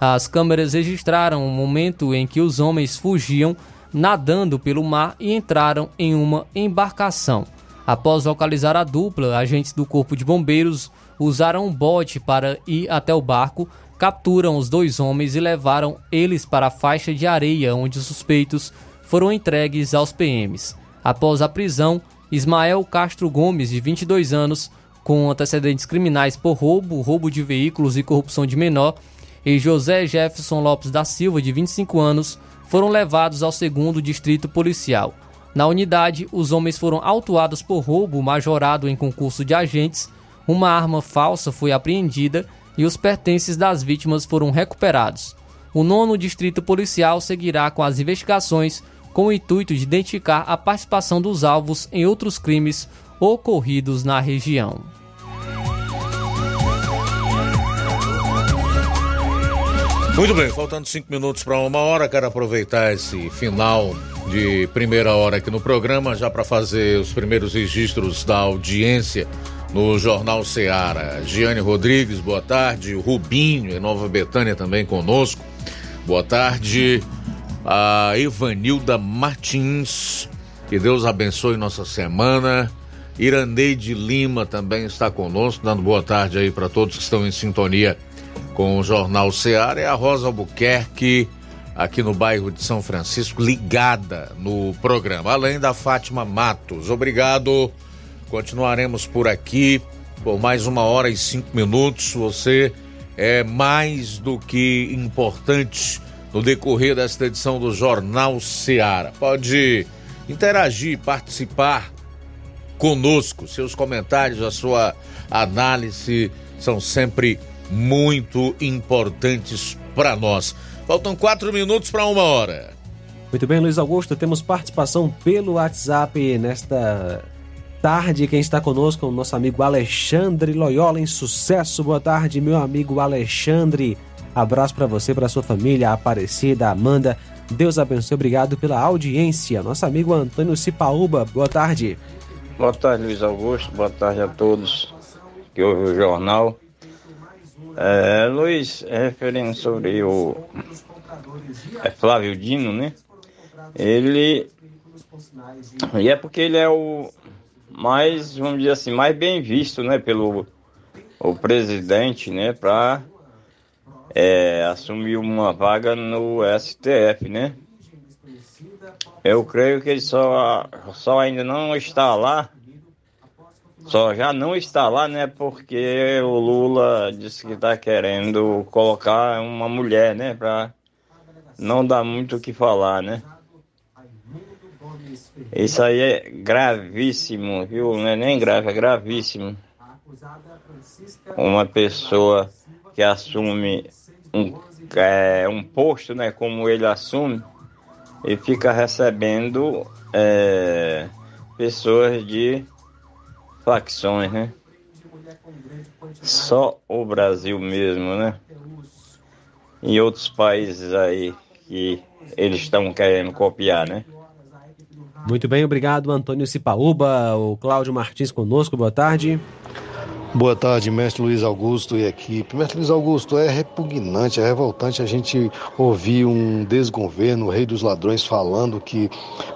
[SPEAKER 4] As câmeras registraram o momento em que os homens fugiam nadando pelo mar e entraram em uma embarcação. Após localizar a dupla, agentes do Corpo de Bombeiros usaram um bote para ir até o barco, capturam os dois homens e levaram eles para a faixa de areia onde os suspeitos foram entregues aos PMs. Após a prisão, Ismael Castro Gomes, de 22 anos, com antecedentes criminais por roubo, roubo de veículos e corrupção de menor, e José Jefferson Lopes da Silva, de 25 anos, foram levados ao segundo distrito policial. Na unidade, os homens foram autuados por roubo majorado em concurso de agentes, uma arma falsa foi apreendida e os pertences das vítimas foram recuperados. O nono distrito policial seguirá com as investigações com o intuito de identificar a participação dos alvos em outros crimes ocorridos na região.
[SPEAKER 2] Muito bem, faltando cinco minutos para uma hora, quero aproveitar esse final de primeira hora aqui no programa já para fazer os primeiros registros da audiência no Jornal Seara. Giane Rodrigues, boa tarde. Rubinho, em Nova Betânia, também conosco. Boa tarde. A Evanilda Martins, que Deus abençoe nossa semana. Iraneide Lima também está conosco, dando boa tarde aí para todos que estão em sintonia com o Jornal Seara. É a Rosa Albuquerque, aqui no bairro de São Francisco, ligada no programa. Além da Fátima Matos. Obrigado. Continuaremos por aqui por mais uma hora e cinco minutos. Você é mais do que importante no decorrer desta edição do Jornal Seara. Pode interagir, participar conosco. Seus comentários, a sua análise são sempre muito importantes para nós. Faltam quatro minutos para uma hora.
[SPEAKER 3] Muito bem, Luiz Augusto, temos participação pelo WhatsApp nesta tarde. Quem está conosco é o nosso amigo Alexandre Loyola em sucesso. Boa tarde, meu amigo Alexandre. Abraço para você, para sua família, Aparecida, Amanda. Deus abençoe, obrigado pela audiência. Nosso amigo Antônio Cipaúba, boa tarde.
[SPEAKER 8] Boa tarde, Luiz Augusto. Boa tarde a todos que ouvem o jornal. É, Luiz, é referindo sobre o é Flávio Dino, né? Ele. E é porque ele é o mais, vamos dizer assim, mais bem visto, né? Pelo o presidente, né? Para é, assumir uma vaga no STF, né? Eu creio que ele só, só ainda não está lá só já não está lá, né? Porque o Lula disse que está querendo colocar uma mulher, né? Para não dar muito o que falar, né? Isso aí é gravíssimo, viu? Não é nem grave, é gravíssimo. Uma pessoa que assume um, é, um posto, né? Como ele assume, e fica recebendo é, pessoas de facções, né? Só o Brasil mesmo, né? E outros países aí que eles estão querendo copiar, né?
[SPEAKER 3] Muito bem, obrigado, Antônio Cipaúba, o Cláudio Martins conosco, boa tarde.
[SPEAKER 9] Boa tarde, mestre Luiz Augusto e equipe. Mestre Luiz Augusto, é repugnante, é revoltante a gente ouvir um desgoverno, o rei dos ladrões, falando que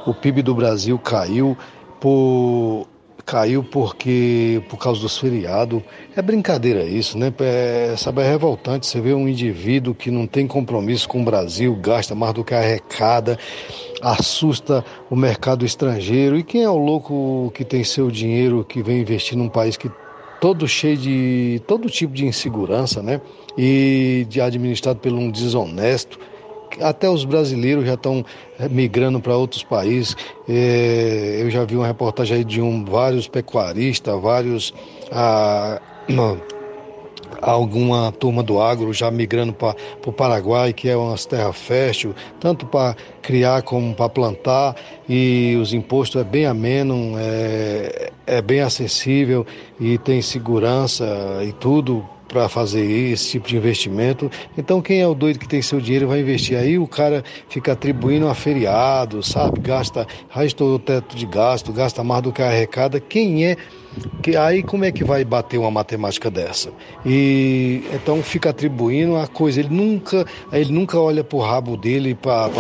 [SPEAKER 9] o PIB do Brasil caiu por caiu porque por causa dos feriados. É brincadeira isso, né? É, sabe, é revoltante você ver um indivíduo que não tem compromisso com o Brasil, gasta mais do que arrecada, assusta o mercado estrangeiro. E quem é o louco que tem seu dinheiro que vem investir num país que todo cheio de todo tipo de insegurança, né? E de administrado por um desonesto até os brasileiros já estão eh, migrando para outros países. É, eu já vi uma reportagem aí de um, vários pecuaristas, vários. Ah, alguma turma do agro já migrando para o Paraguai, que é umas terras fértil, tanto para criar como para plantar, e os impostos é bem ameno, é, é bem acessível e tem segurança e tudo para fazer esse tipo de investimento. Então, quem é o doido que tem seu dinheiro vai investir aí, o cara fica atribuindo a feriado, sabe? Gasta, rastou o teto de gasto, gasta mais do que arrecada. Quem é que aí como é que vai bater uma matemática dessa? E então fica atribuindo a coisa, ele nunca, ele nunca olha para o rabo dele, para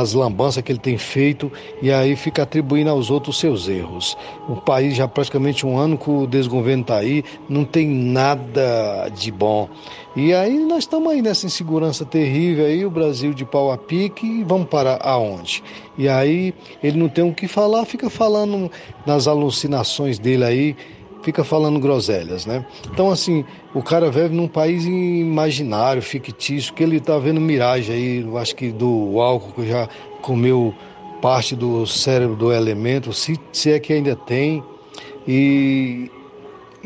[SPEAKER 9] as lambanças que ele tem feito, e aí fica atribuindo aos outros seus erros. O país já praticamente um ano que o desgoverno está aí, não tem nada de bom. E aí nós estamos aí nessa insegurança terrível aí, o Brasil de pau a pique, e vamos para aonde? E aí ele não tem o que falar, fica falando nas alucinações dele aí, fica falando groselhas, né? Então assim, o cara vive num país imaginário, fictício, que ele tá vendo miragem aí, acho que do álcool que já comeu parte do cérebro do elemento, se, se é que ainda tem. E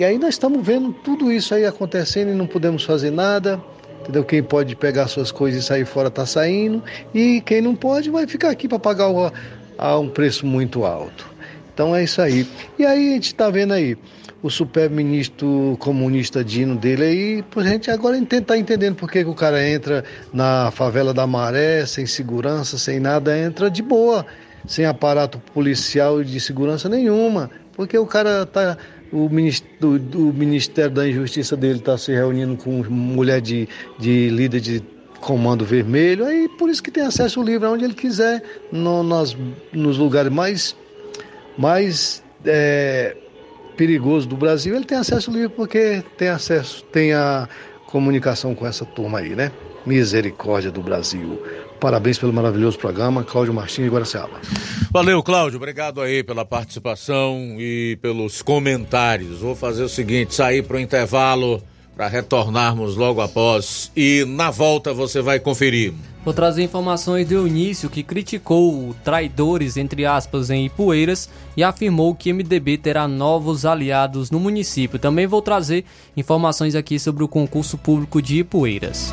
[SPEAKER 9] e aí nós estamos vendo tudo isso aí acontecendo e não podemos fazer nada. Entendeu? Quem pode pegar suas coisas e sair fora está saindo. E quem não pode vai ficar aqui para pagar o, a um preço muito alto. Então é isso aí. E aí a gente está vendo aí o super-ministro comunista Dino dele aí, a gente agora tentar entendendo por que, que o cara entra na favela da Maré, sem segurança, sem nada, entra de boa, sem aparato policial e de segurança nenhuma, porque o cara tá. O ministério, do, Ministério da Injustiça dele está se reunindo com mulher de, de líder de comando vermelho, aí por isso que tem acesso livre aonde ele quiser, no, nas, nos lugares mais, mais é, perigoso do Brasil, ele tem acesso livre porque tem acesso, tem a comunicação com essa turma aí, né? Misericórdia do Brasil. Parabéns pelo maravilhoso programa, Cláudio Martins de Guaraciaba.
[SPEAKER 2] Valeu, Cláudio. Obrigado aí pela participação e pelos comentários. Vou fazer o seguinte: sair para o intervalo para retornarmos logo após e na volta você vai conferir.
[SPEAKER 4] Vou trazer informações do início que criticou traidores, entre aspas, em Ipueiras e afirmou que MDB terá novos aliados no município. Também vou trazer informações aqui sobre o concurso público de Ipueiras.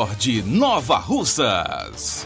[SPEAKER 10] Nord Nova Russas.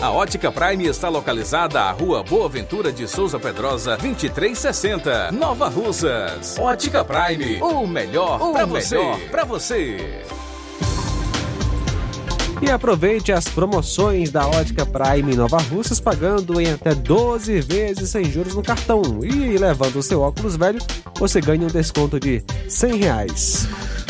[SPEAKER 10] A Ótica Prime está localizada à Rua Boa Ventura de Souza Pedrosa, 2360, Nova Russas. Ótica Prime, o melhor para você. Para você.
[SPEAKER 3] E aproveite as promoções da Ótica Prime Nova Russas, pagando em até 12 vezes sem juros no cartão. E levando o seu óculos velho, você ganha um desconto de 100 reais.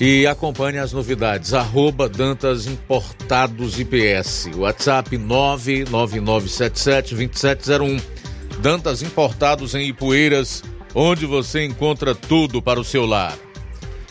[SPEAKER 2] e acompanhe as novidades. Arroba Dantas Importados IPS. WhatsApp 999772701. Dantas Importados em Ipueiras, onde você encontra tudo para o seu lar.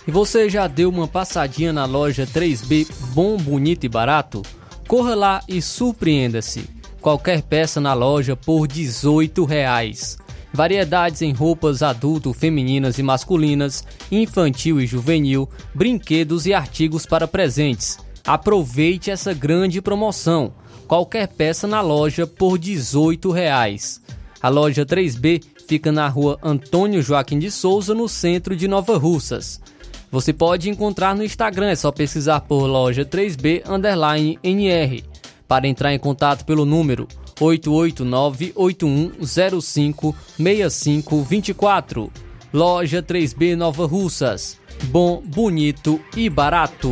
[SPEAKER 4] E você já deu uma passadinha na loja 3B Bom, Bonito e Barato? Corra lá e surpreenda-se. Qualquer peça na loja por 18 reais. Variedades em roupas adulto, femininas e masculinas, infantil e juvenil, brinquedos e artigos para presentes. Aproveite essa grande promoção. Qualquer peça na loja por 18 reais. A loja 3B fica na rua Antônio Joaquim de Souza, no centro de Nova Russas. Você pode encontrar no Instagram, é só pesquisar por loja 3B underline NR. Para entrar em contato pelo número 889-8105-6524. Loja 3B Nova Russas. Bom, bonito e barato.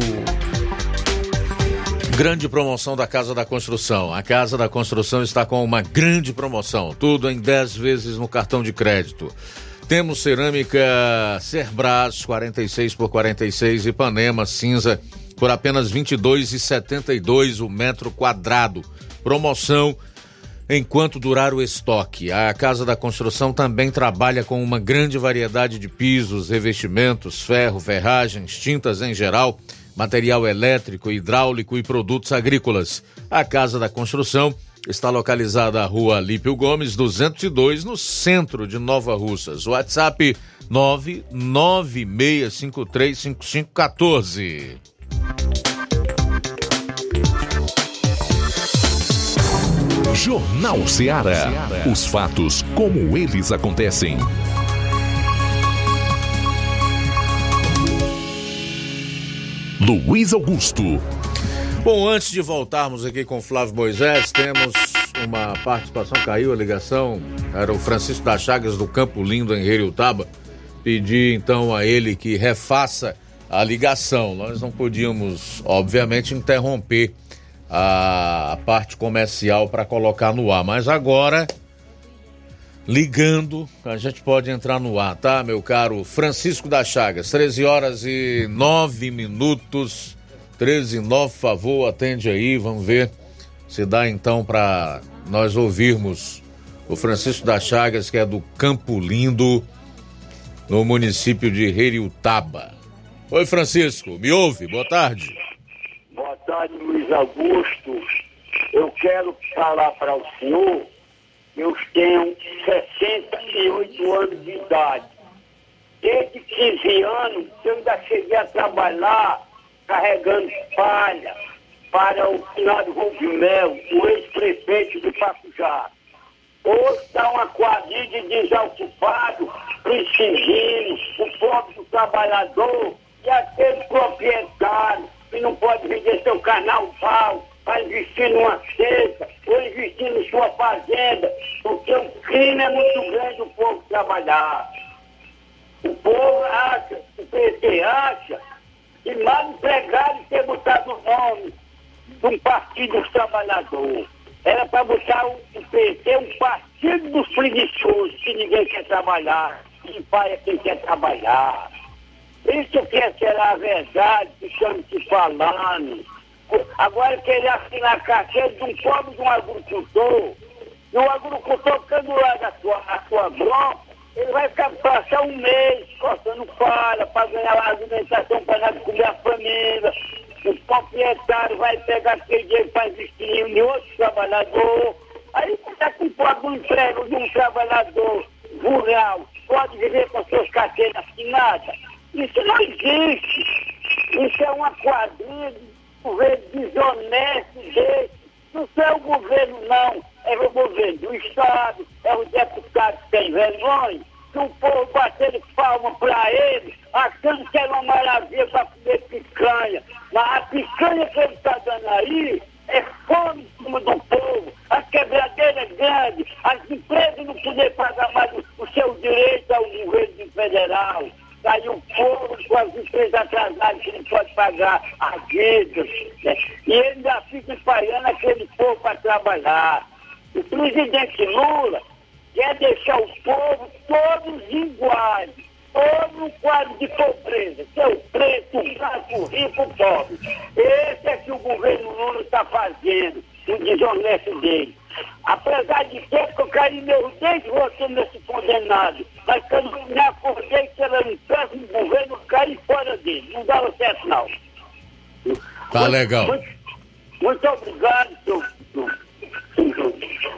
[SPEAKER 2] Grande promoção da Casa da Construção. A Casa da Construção está com uma grande promoção. Tudo em 10 vezes no cartão de crédito. Temos cerâmica Cerbras 46 por 46 Ipanema cinza por apenas R$ 22,72 o metro quadrado. Promoção enquanto durar o estoque. A Casa da Construção também trabalha com uma grande variedade de pisos, revestimentos, ferro, ferragens, tintas em geral, material elétrico, hidráulico e produtos agrícolas. A Casa da Construção está localizada na rua Alípio Gomes, 202, no centro de Nova Russas. WhatsApp 996535514.
[SPEAKER 1] Jornal Ceará. Os fatos como eles acontecem. Luiz Augusto.
[SPEAKER 2] Bom, antes de voltarmos aqui com Flávio Moisés, temos uma participação, caiu a ligação, era o Francisco das Chagas do Campo Lindo em Heriutaba. Pedi então a ele que refaça a ligação. Nós não podíamos, obviamente, interromper a parte comercial para colocar no ar, mas agora ligando, a gente pode entrar no ar, tá, meu caro Francisco das Chagas, 13 horas e 9 minutos. 13 e 9, favor, atende aí, vamos ver se dá então para nós ouvirmos o Francisco das Chagas, que é do Campo Lindo, no município de Heriutaba. Oi, Francisco, me ouve? Boa tarde.
[SPEAKER 11] Tarde, Luiz Augusto. Eu quero falar para o senhor eu tenho 68 anos de idade. Desde 15 anos, eu ainda cheguei a trabalhar carregando palha, para o finado Rompimel, o ex-prefeito de Pacujá. Hoje está uma quadrilha de desocupados, perseguindo o pobre do trabalhador e aquele proprietário que não pode vender seu carnaval para investir numa seca ou investir em sua fazenda, porque o crime é muito grande o povo trabalhar. O povo acha, o PT acha, que mal empregado ter botado o nome de um partido dos trabalhadores. Era para botar o PT um partido dos preguiçosos, que ninguém quer trabalhar, que pai é quem quer trabalhar. Isso que é será a verdade que estamos te falando. Agora querer assinar a carteira de um pobre de um agricultor, e o agricultor ficando lá na sua, na sua bronca, ele vai ficar passar um mês cortando palha para ganhar a alimentação para comer a família. O proprietário vai pegar aquele dinheiro para investir em outro trabalhador. Aí como é que pode um emprego de um trabalhador rural pode viver com suas carteiras assinadas? Isso não existe. Isso é uma quadrilha de governo desonesto desse. Não é o governo, não. É o governo do Estado, é o deputado que tem vergonha. Que o povo batendo palma para ele, achando que era uma maravilha para comer picanha. Mas a picanha que ele está dando aí é fome em cima do povo. A quebradeira é grande, as empresas não poder pagar mais o seu direito ao governo federal. O povo com as empresas atrasadas que não pode pagar dívidas. Né? E ele ainda fica espalhando aquele povo para trabalhar. O presidente Lula quer deixar o povo todos iguais, todo no quadro de pobreza, seu preto, branco, rico, pobre. Esse é que o governo Lula está fazendo, o desonesto dele. Apesar de ter que eu caí meus dentes votando nesse condenado, mas quando me acordei que era um péssimo governo, caí fora dele. Não dava certo, não.
[SPEAKER 2] Tá legal.
[SPEAKER 11] Muito, muito obrigado, senhor.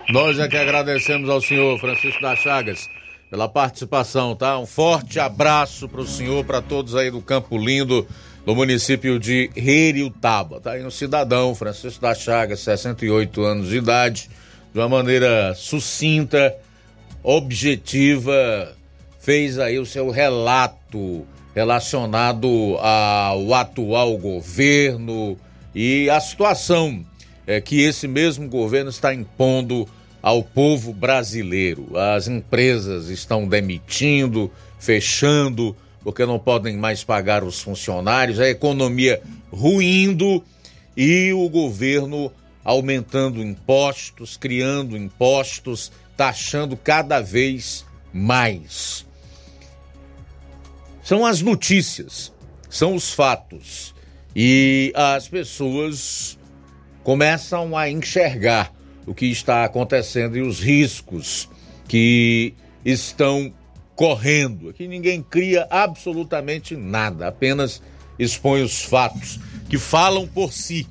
[SPEAKER 2] Nós é que agradecemos ao senhor Francisco das Chagas pela participação, tá? Um forte abraço para o senhor, para todos aí do Campo Lindo, do município de Reriutaba. Tá aí um cidadão, Francisco das Chagas, 68 anos de idade, de uma maneira sucinta, objetiva, fez aí o seu relato relacionado ao atual governo e a situação é, que esse mesmo governo está impondo ao povo brasileiro. As empresas estão demitindo, fechando, porque não podem mais pagar os funcionários, a economia ruindo e o governo aumentando impostos, criando impostos, taxando cada vez mais. São as notícias, são os fatos. E as pessoas começam a enxergar o que está acontecendo e os riscos que estão correndo. Aqui ninguém cria absolutamente nada, apenas expõe os fatos que falam por si.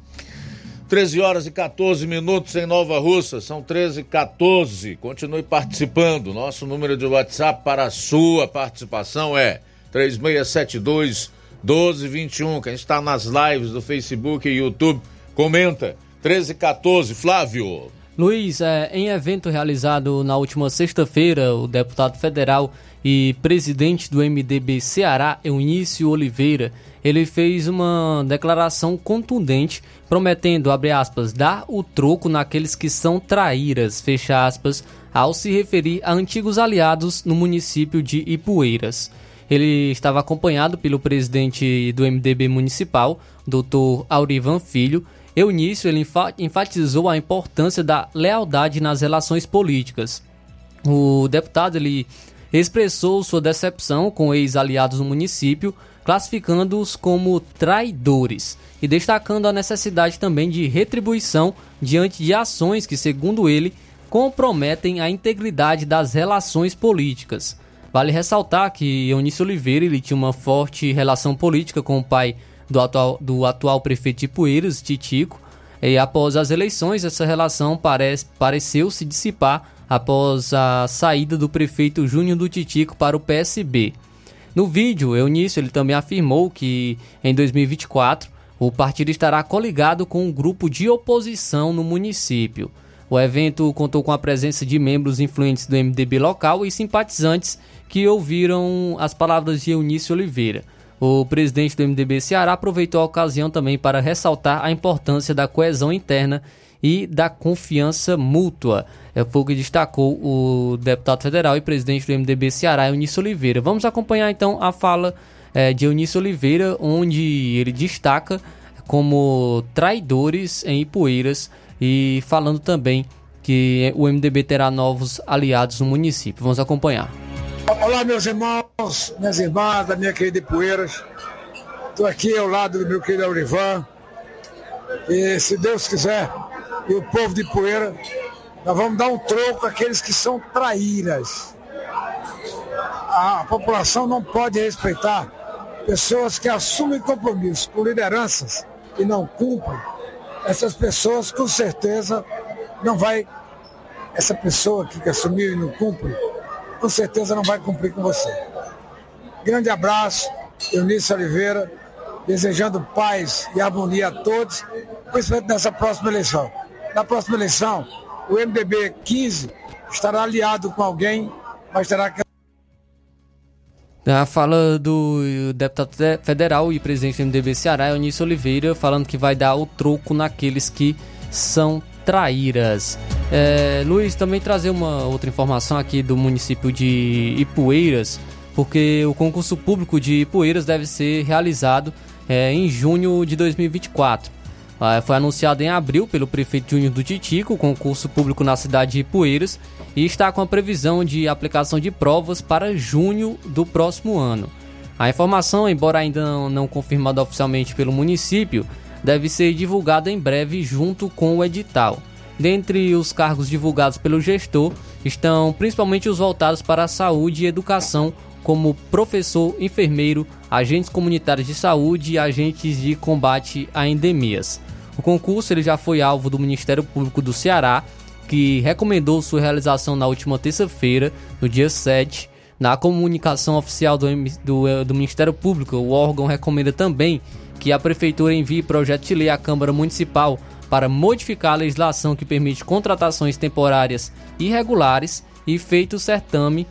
[SPEAKER 2] 13 horas e 14 minutos em Nova Russa, são 13 e 14. Continue participando. Nosso número de WhatsApp para a sua participação é 3672 1221. Quem está nas lives do Facebook e YouTube, comenta. 13 e 14, Flávio.
[SPEAKER 4] Luiz, é, em evento realizado na última sexta-feira, o deputado federal e presidente do MDB Ceará, Eunício Oliveira, ele fez uma declaração contundente, prometendo, aspas, dar o troco naqueles que são traíras, aspas, ao se referir a antigos aliados no município de Ipueiras. Ele estava acompanhado pelo presidente do MDB municipal, Dr. Aurivan Filho, Eunício ele enfatizou a importância da lealdade nas relações políticas. O deputado ele expressou sua decepção com ex-aliados no município, classificando-os como traidores e destacando a necessidade também de retribuição diante de ações que, segundo ele, comprometem a integridade das relações políticas. Vale ressaltar que Eunício Oliveira ele tinha uma forte relação política com o pai do atual, do atual prefeito de Poeiras, Titico, e após as eleições essa relação parece, pareceu se dissipar após a saída do prefeito Júnior do Titico para o PSB. No vídeo, Eunício ele também afirmou que em 2024 o partido estará coligado com um grupo de oposição no município. O evento contou com a presença de membros influentes do MDB local e simpatizantes que ouviram as palavras de Eunício Oliveira. O presidente do MDB Ceará aproveitou a ocasião também para ressaltar a importância da coesão interna e da confiança mútua. É o que destacou o deputado federal e presidente do MDB Ceará, Eunício Oliveira. Vamos acompanhar então a fala é, de Eunício Oliveira, onde ele destaca como traidores em Ipueiras e falando também que o MDB terá novos aliados no município. Vamos acompanhar.
[SPEAKER 12] Olá, meus irmãos, minhas irmãs, da minha querida Ipueiras. Estou aqui ao lado do meu querido Aurivan. E se Deus quiser, e o povo de Ipueira, nós vamos dar um troco àqueles que são traíras. A população não pode respeitar pessoas que assumem compromissos com lideranças e não cumprem. Essas pessoas, com certeza, não vai. Essa pessoa que assumiu e não cumpre, com certeza não vai cumprir com você. Grande abraço, Eunice Oliveira, desejando paz e harmonia a todos, principalmente nessa próxima eleição. Na próxima eleição, o MDB 15 estará aliado com alguém, mas terá que
[SPEAKER 4] a fala do deputado federal e presidente do MDB Ceará, Eunício Oliveira, falando que vai dar o troco naqueles que são traíras. É, Luiz, também trazer uma outra informação aqui do município de Ipueiras, porque o concurso público de Ipueiras deve ser realizado é, em junho de 2024. Ah, foi anunciado em abril pelo prefeito Júnior do Titico, concurso público na cidade de Ipueiras, e está com a previsão de aplicação de provas para junho do próximo ano. A informação, embora ainda não confirmada oficialmente pelo município, deve ser divulgada em breve junto com o edital. Dentre os cargos divulgados pelo gestor estão principalmente os voltados para a saúde e educação, como professor, enfermeiro, agentes comunitários de saúde e agentes de combate a endemias. O concurso ele já foi alvo do Ministério Público do Ceará, que recomendou sua realização na última terça-feira, no dia 7. Na comunicação oficial do, do, eh, do Ministério Público, o órgão recomenda também que a Prefeitura envie projeto de lei à Câmara Municipal para modificar a legislação que permite contratações temporárias irregulares e, feito o certame,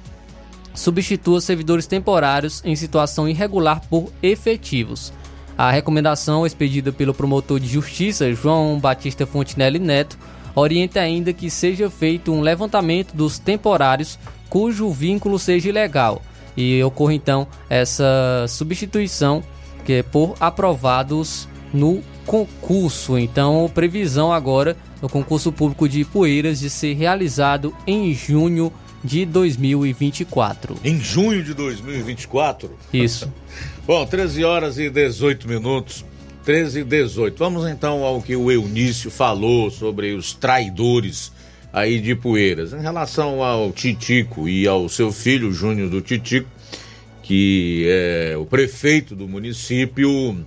[SPEAKER 4] substitua servidores temporários em situação irregular por efetivos. A recomendação expedida pelo promotor de justiça João Batista Fontinelli Neto orienta ainda que seja feito um levantamento dos temporários cujo vínculo seja ilegal e ocorra então essa substituição que é por aprovados no concurso. Então, previsão agora no concurso público de Poeiras de ser realizado em junho de 2024.
[SPEAKER 2] Em junho de 2024?
[SPEAKER 4] Isso.
[SPEAKER 2] Bom, 13 horas e 18 minutos. 13 e 18. Vamos então ao que o Eunício falou sobre os traidores aí de Poeiras. Em relação ao Titico e ao seu filho Júnior do Titico, que é o prefeito do município,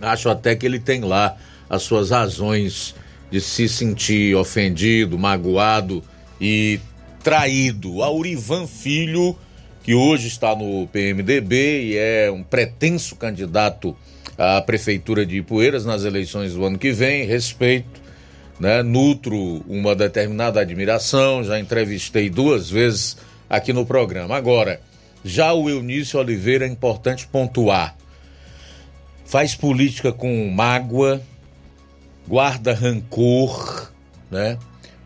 [SPEAKER 2] acho até que ele tem lá as suas razões de se sentir ofendido, magoado e traído. Aurivan Filho, que hoje está no PMDB e é um pretenso candidato à prefeitura de Ipueiras nas eleições do ano que vem, respeito, né? Nutro uma determinada admiração, já entrevistei duas vezes aqui no programa. Agora, já o Eunício Oliveira é importante pontuar. Faz política com mágoa, guarda rancor, né?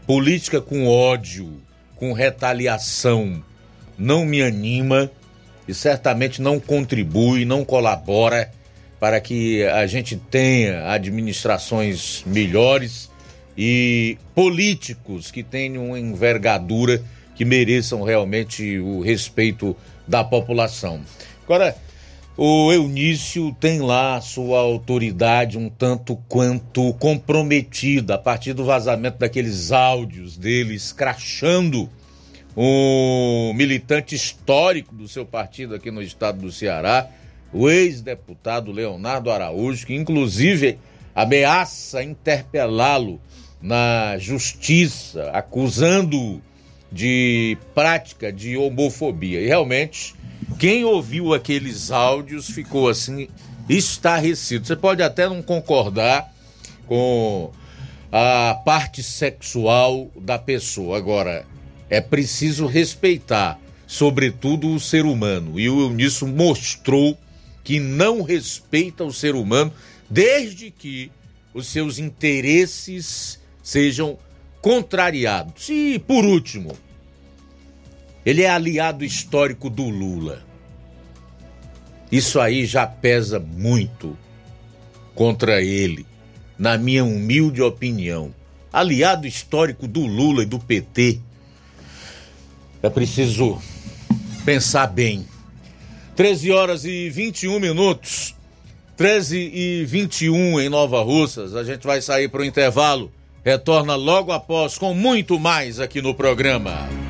[SPEAKER 2] Política com ódio, com retaliação não me anima e certamente não contribui, não colabora para que a gente tenha administrações melhores e políticos que tenham envergadura que mereçam realmente o respeito da população. Agora, o Eunício tem lá sua autoridade um tanto quanto comprometida a partir do vazamento daqueles áudios dele escrachando um militante histórico do seu partido aqui no estado do Ceará, o ex-deputado Leonardo Araújo, que inclusive ameaça interpelá-lo na justiça, acusando de prática de homofobia. E realmente quem ouviu aqueles áudios ficou assim estarrecido. Você pode até não concordar com a parte sexual da pessoa. Agora, é preciso respeitar, sobretudo, o ser humano. E o Eunício mostrou que não respeita o ser humano desde que os seus interesses sejam contrariados. E, por último, ele é aliado histórico do Lula. Isso aí já pesa muito contra ele, na minha humilde opinião. Aliado histórico do Lula e do PT. É preciso pensar bem. 13 horas e 21 minutos. 13 e 21 em Nova Russas. A gente vai sair para o intervalo. Retorna logo após com muito mais aqui no programa.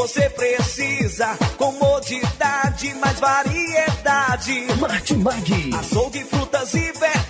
[SPEAKER 13] você precisa. Comodidade, mais variedade.
[SPEAKER 14] Martimag.
[SPEAKER 13] Açougue, frutas e verduras.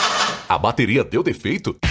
[SPEAKER 1] A bateria deu defeito?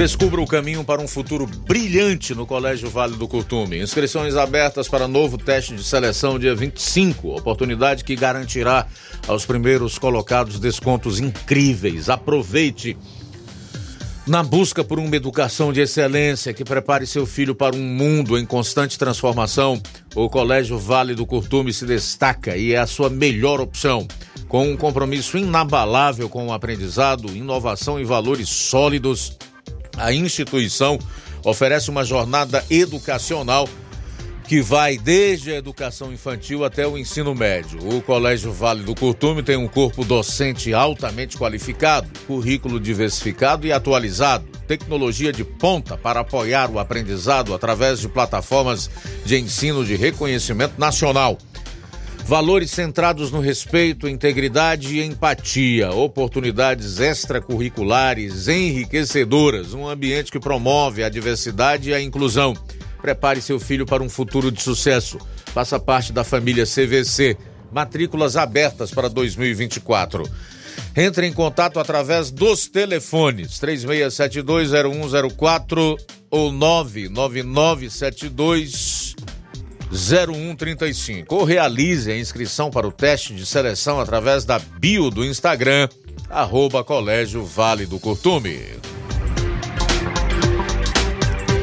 [SPEAKER 2] Descubra o caminho para um futuro brilhante no Colégio Vale do Curtume. Inscrições abertas para novo teste de seleção dia 25. Oportunidade que garantirá aos primeiros colocados descontos incríveis. Aproveite na busca por uma educação de excelência que prepare seu filho para um mundo em constante transformação. O Colégio Vale do Curtume se destaca e é a sua melhor opção. Com um compromisso inabalável com o aprendizado, inovação e valores sólidos a instituição oferece uma jornada educacional que vai desde a educação infantil até o ensino médio. O Colégio Vale do Curtume tem um corpo docente altamente qualificado, currículo diversificado e atualizado, tecnologia de ponta para apoiar o aprendizado através de plataformas de ensino de reconhecimento nacional. Valores centrados no respeito, integridade e empatia, oportunidades extracurriculares enriquecedoras, um ambiente que promove a diversidade e a inclusão. Prepare seu filho para um futuro de sucesso. Faça parte da família CVC. Matrículas abertas para 2024. Entre em contato através dos telefones 36720104 ou 99972 0135 ou realize a inscrição para o teste de seleção através da bio do Instagram, arroba Colégio Vale do Curtume.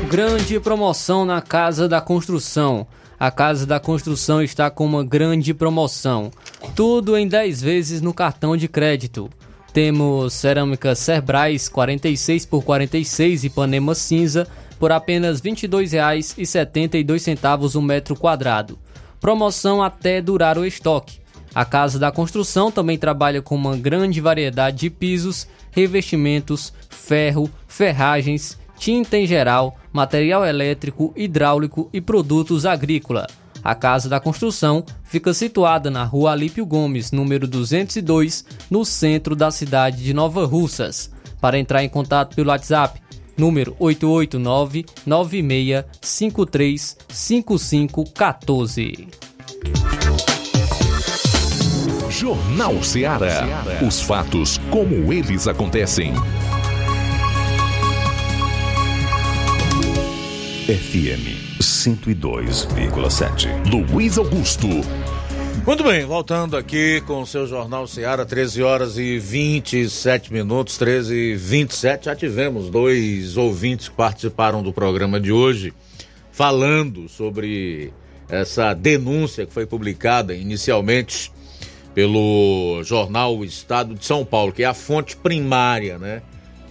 [SPEAKER 4] Grande promoção na Casa da Construção. A Casa da Construção está com uma grande promoção. Tudo em 10 vezes no cartão de crédito. Temos cerâmica Cerbrais 46 por 46 e Panema cinza por apenas R$ 22,72 o metro quadrado. Promoção até durar o estoque. A Casa da Construção também trabalha com uma grande variedade de pisos, revestimentos, ferro, ferragens, tinta em geral, material elétrico, hidráulico e produtos agrícola. A Casa da Construção fica situada na Rua Alípio Gomes, número 202, no centro da cidade de Nova Russas. Para entrar em contato pelo WhatsApp, número 889-9653-5514.
[SPEAKER 1] Jornal Ceará. Os fatos como eles acontecem. FM 102,7. Luiz Augusto.
[SPEAKER 2] Muito bem, voltando aqui com o seu Jornal Seara, 13 horas e 27 minutos, 13 e 27. Já tivemos dois ouvintes que participaram do programa de hoje falando sobre essa denúncia que foi publicada inicialmente pelo jornal Estado de São Paulo, que é a fonte primária, né,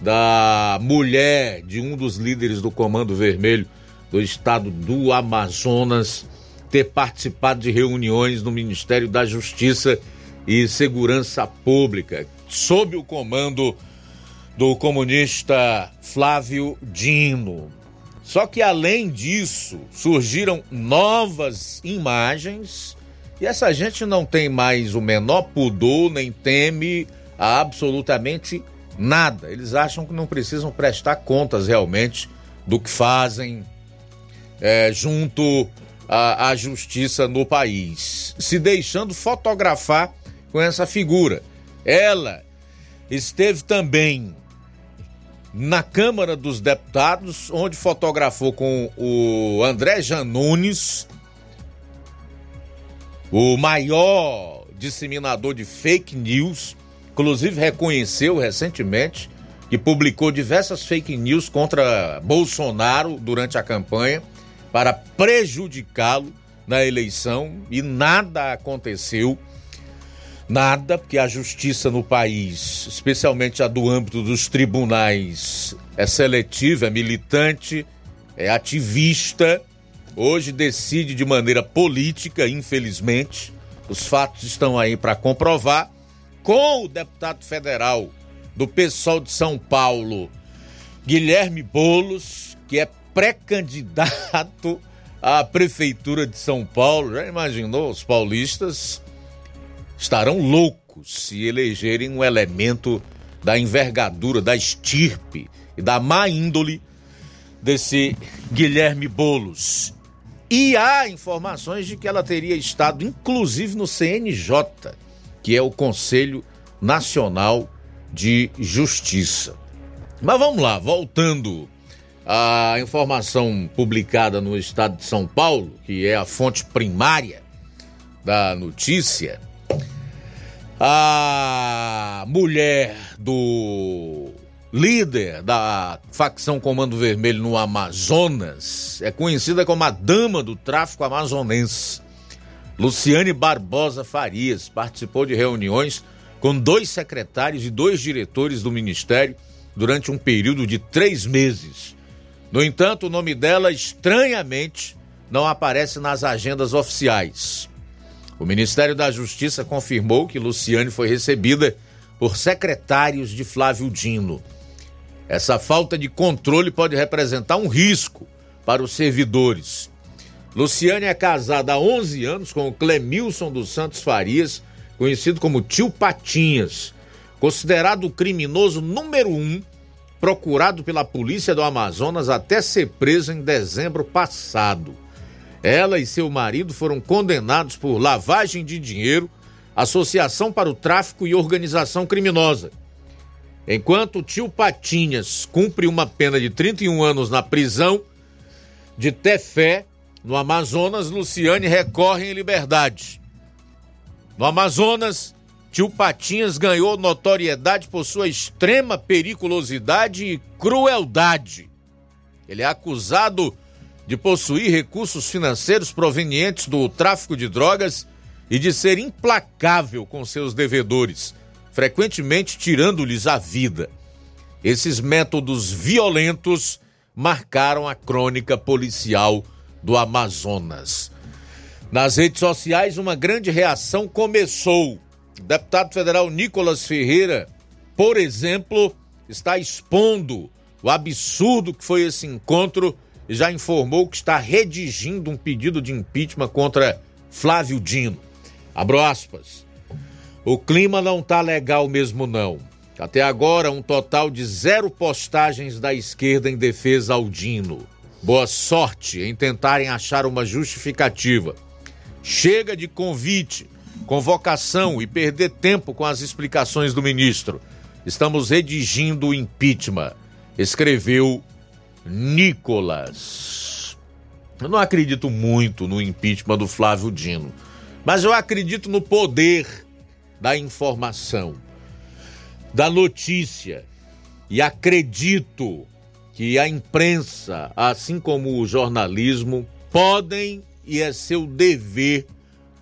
[SPEAKER 2] da mulher de um dos líderes do Comando Vermelho do estado do Amazonas ter participado de reuniões no Ministério da Justiça e Segurança Pública, sob o comando do comunista Flávio Dino. Só que além disso, surgiram novas imagens e essa gente não tem mais o menor pudor nem teme absolutamente nada. Eles acham que não precisam prestar contas realmente do que fazem, é, junto à, à justiça no país, se deixando fotografar com essa figura. Ela esteve também na Câmara dos Deputados, onde fotografou com o André Janones, o maior disseminador de fake news, inclusive reconheceu recentemente que publicou diversas fake news contra Bolsonaro durante a campanha para prejudicá-lo na eleição e nada aconteceu. Nada, porque a justiça no país, especialmente a do âmbito dos tribunais, é seletiva, é militante, é ativista. Hoje decide de maneira política, infelizmente. Os fatos estão aí para comprovar. Com o deputado federal do PSOL de São Paulo, Guilherme Bolos, que é pré-candidato à Prefeitura de São Paulo. Já imaginou? Os paulistas estarão loucos se elegerem um elemento da envergadura, da estirpe e da má índole desse Guilherme Bolos. E há informações de que ela teria estado, inclusive, no CNJ, que é o Conselho Nacional de Justiça. Mas vamos lá, voltando a informação publicada no estado de São Paulo, que é a fonte primária da notícia, a mulher do líder da facção Comando Vermelho no Amazonas é conhecida como a dama do tráfico amazonense. Luciane Barbosa Farias participou de reuniões com dois secretários e dois diretores do ministério durante um período de três meses no entanto, o nome dela estranhamente não aparece nas agendas oficiais. O Ministério da Justiça confirmou que Luciane foi recebida por secretários de Flávio Dino. Essa falta de controle pode representar um risco para os servidores. Luciane é casada há 11 anos com o Clemilson dos Santos Farias, conhecido como Tio Patinhas, considerado o criminoso número um procurado pela polícia do Amazonas até ser preso em dezembro passado. Ela e seu marido foram condenados por lavagem de dinheiro, associação para o tráfico e organização criminosa. Enquanto o tio Patinhas cumpre uma pena de 31 anos na prisão de Tefé, no Amazonas, Luciane recorre em liberdade. No Amazonas, tio Patinhas ganhou notoriedade por sua extrema periculosidade e crueldade. Ele é acusado de possuir recursos financeiros provenientes do tráfico de drogas e de ser implacável com seus devedores, frequentemente tirando-lhes a vida. Esses métodos violentos marcaram a crônica policial do Amazonas. Nas redes sociais, uma grande reação começou. Deputado federal Nicolas Ferreira, por exemplo, está expondo o absurdo que foi esse encontro e já informou que está redigindo um pedido de impeachment contra Flávio Dino. Abro aspas. O clima não tá legal mesmo não. Até agora, um total de zero postagens da esquerda em defesa ao Dino. Boa sorte em tentarem achar uma justificativa. Chega de convite, convocação e perder tempo com as explicações do ministro. Estamos redigindo o impeachment, escreveu Nicolas. Eu não acredito muito no impeachment do Flávio Dino, mas eu acredito no poder da informação, da notícia, e acredito que a imprensa, assim como o jornalismo, podem e é seu dever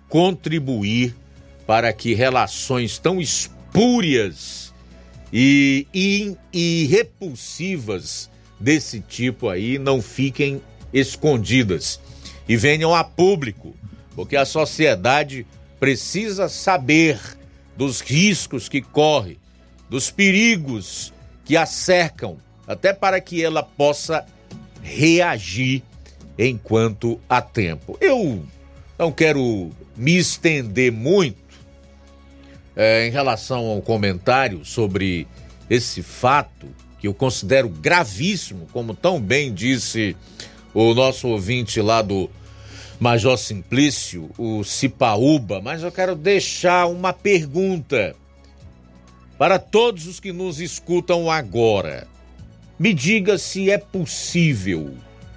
[SPEAKER 2] contribuir para que relações tão espúrias e, e, e repulsivas desse tipo aí não fiquem escondidas e venham a público, porque a sociedade precisa saber dos riscos que corre, dos perigos que a cercam, até para que ela possa reagir enquanto há tempo. Eu não quero me estender muito é, em relação ao comentário sobre esse fato que eu considero gravíssimo, como tão bem disse o nosso ouvinte lá do Major Simplício, o Cipaúba, mas eu quero deixar uma pergunta para todos os que nos escutam agora. Me diga se é possível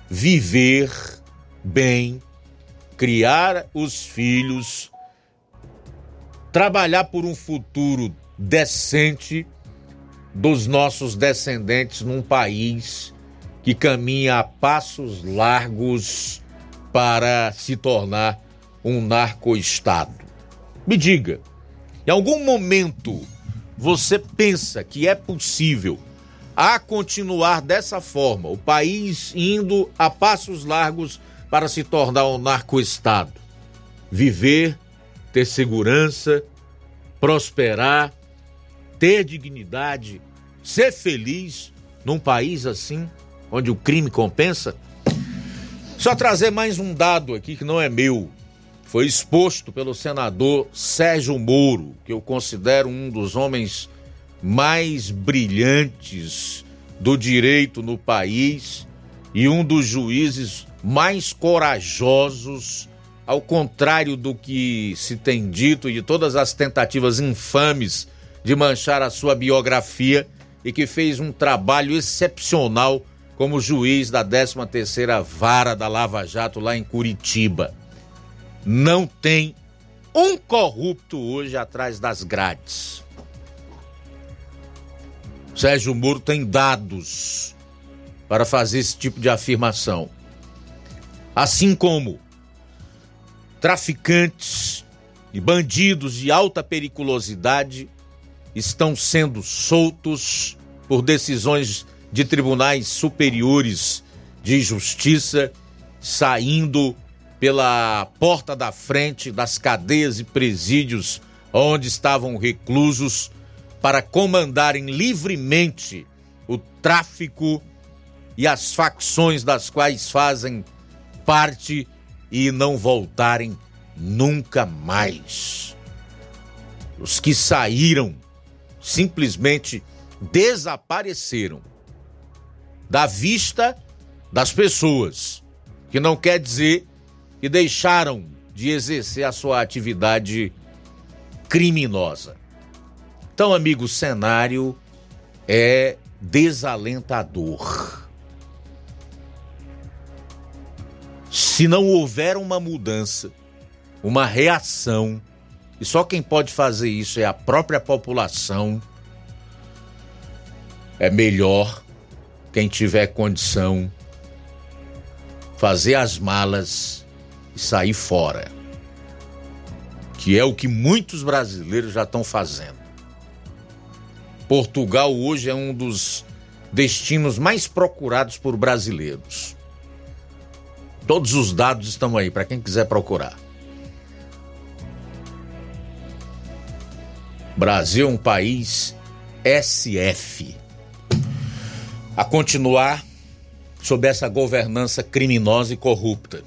[SPEAKER 2] viver bem, criar os filhos, trabalhar por um futuro decente dos nossos descendentes num país que caminha a passos largos para se tornar um narco-estado. Me diga, em algum momento você pensa que é possível a continuar dessa forma, o país indo a passos largos para se tornar um narco-estado? Viver, ter segurança, prosperar ter dignidade, ser feliz num país assim, onde o crime compensa? Só trazer mais um dado aqui que não é meu. Foi exposto pelo senador Sérgio Moro, que eu considero um dos homens mais brilhantes do direito no país e um dos juízes mais corajosos, ao contrário do que se tem dito e de todas as tentativas infames de manchar a sua biografia e que fez um trabalho excepcional como juiz da 13ª Vara da Lava Jato lá em Curitiba. Não tem um corrupto hoje atrás das grades. Sérgio Moro tem dados para fazer esse tipo de afirmação. Assim como traficantes e bandidos de alta periculosidade estão sendo soltos por decisões de tribunais superiores de justiça saindo pela porta da frente das cadeias e presídios onde estavam reclusos para comandarem livremente o tráfico e as facções das quais fazem parte e não voltarem nunca mais. Os que saíram simplesmente desapareceram da vista das pessoas, que não quer dizer que deixaram de exercer a sua atividade criminosa. Então, amigo, o cenário é desalentador. Se não houver uma mudança, uma reação, e só quem pode fazer isso é a própria população, é melhor quem tiver condição fazer as malas e sair fora. Que é o que muitos brasileiros já estão fazendo. Portugal hoje é um dos destinos mais procurados por brasileiros. Todos os dados estão aí para quem quiser procurar. Brasil um país SF. A continuar sob essa governança criminosa e corrupta.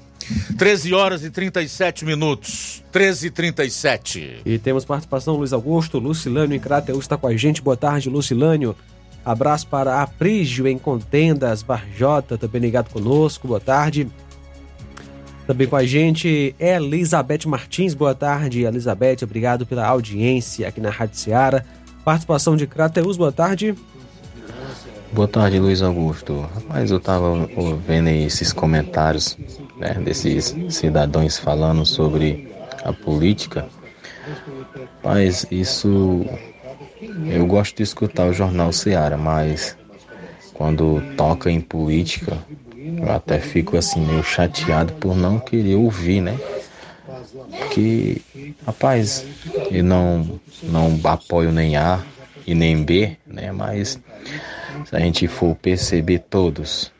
[SPEAKER 2] 13 horas e 37 minutos. 13 e 37.
[SPEAKER 3] E temos participação Luiz Augusto, Lucilânio em Crateus está com a gente. Boa tarde, Lucilânio. Abraço para Aprígio em Contendas, Barjota, também ligado conosco. Boa tarde. Também com a gente Elizabeth Martins. Boa tarde, Elizabeth. Obrigado pela audiência aqui na Rádio Seara. Participação de Crateus, boa tarde.
[SPEAKER 15] Boa tarde, Luiz Augusto. Rapaz, eu tava vendo esses comentários né, desses cidadãos falando sobre a política. Mas isso. Eu gosto de escutar o jornal Seara, mas quando toca em política, eu até fico assim meio chateado por não querer ouvir, né? Porque, rapaz, eu não, não apoio nem A e nem B, né? Mas se a gente for perceber todos,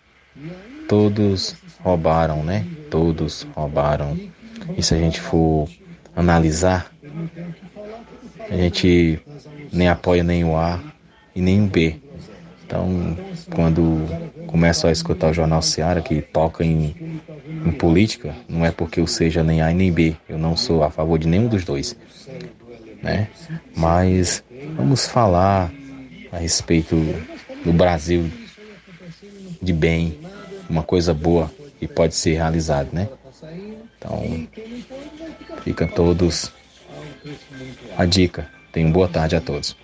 [SPEAKER 15] todos roubaram, né? Todos roubaram. E se a gente for analisar, a gente nem apoia nem o A e nem o B. Então, quando começo a escutar o Jornal Seara, que toca em, em política, não é porque eu seja nem A nem B. Eu não sou a favor de nenhum dos dois. Né? Mas vamos falar a respeito do Brasil de bem, uma coisa boa que pode ser realizada, né? Então, fica todos a dica. Tenham boa tarde a todos.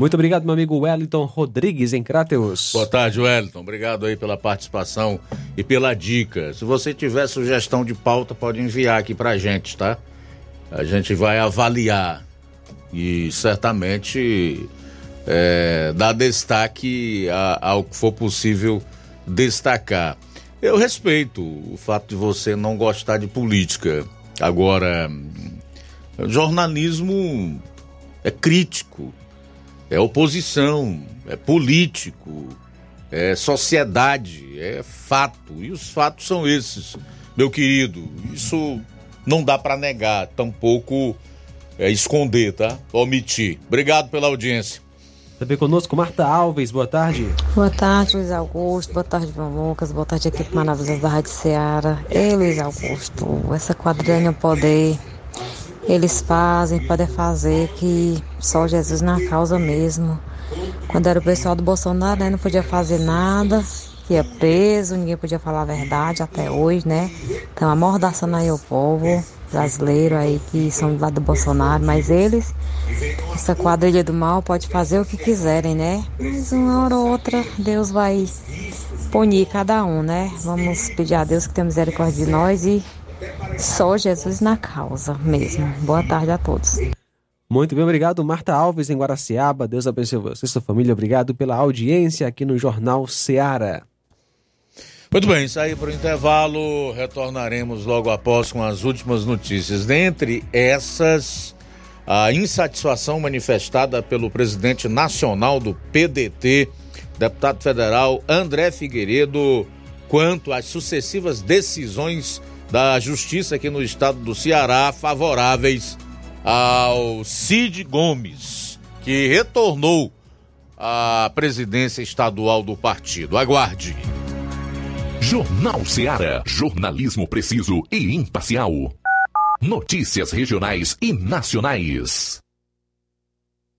[SPEAKER 3] Muito obrigado, meu amigo Wellington Rodrigues, em Crateus.
[SPEAKER 2] Boa tarde, Wellington. Obrigado aí pela participação e pela dica. Se você tiver sugestão de pauta, pode enviar aqui pra gente, tá? A gente vai avaliar e certamente é, dar destaque ao que for possível destacar. Eu respeito o fato de você não gostar de política. Agora, jornalismo é crítico, é oposição, é político, é sociedade, é fato. E os fatos são esses, meu querido. Isso não dá para negar, tampouco é, esconder, tá? Omitir. Obrigado pela audiência.
[SPEAKER 3] Também conosco Marta Alves, boa tarde.
[SPEAKER 16] Boa tarde, Luiz Augusto, boa tarde, João Lucas, boa tarde, equipe maravilhosa da Rádio Ceará. Ei, Luiz Augusto, essa quadrilha poder, eles fazem, podem fazer que só Jesus na causa mesmo. Quando era o pessoal do Bolsonaro, né, não podia fazer nada, ia preso, ninguém podia falar a verdade até hoje, né? Então amordaçando aí o povo brasileiro aí que são do lado do Bolsonaro, mas eles, essa quadrilha do mal, pode fazer o que quiserem, né? Mas uma hora ou outra Deus vai punir cada um, né? Vamos pedir a Deus que tenha misericórdia de nós e só Jesus na causa mesmo. Boa tarde a todos.
[SPEAKER 3] Muito bem, obrigado, Marta Alves, em Guaraciaba. Deus abençoe você e sua família. Obrigado pela audiência aqui no Jornal Seara.
[SPEAKER 2] Muito bem, sair para o intervalo, retornaremos logo após com as últimas notícias. Dentre essas, a insatisfação manifestada pelo presidente nacional do PDT, deputado federal André Figueiredo, quanto às sucessivas decisões da justiça aqui no estado do Ceará favoráveis ao Cid Gomes, que retornou à presidência estadual do partido. Aguarde.
[SPEAKER 1] Jornal Ceará, jornalismo preciso e imparcial. Notícias regionais e nacionais.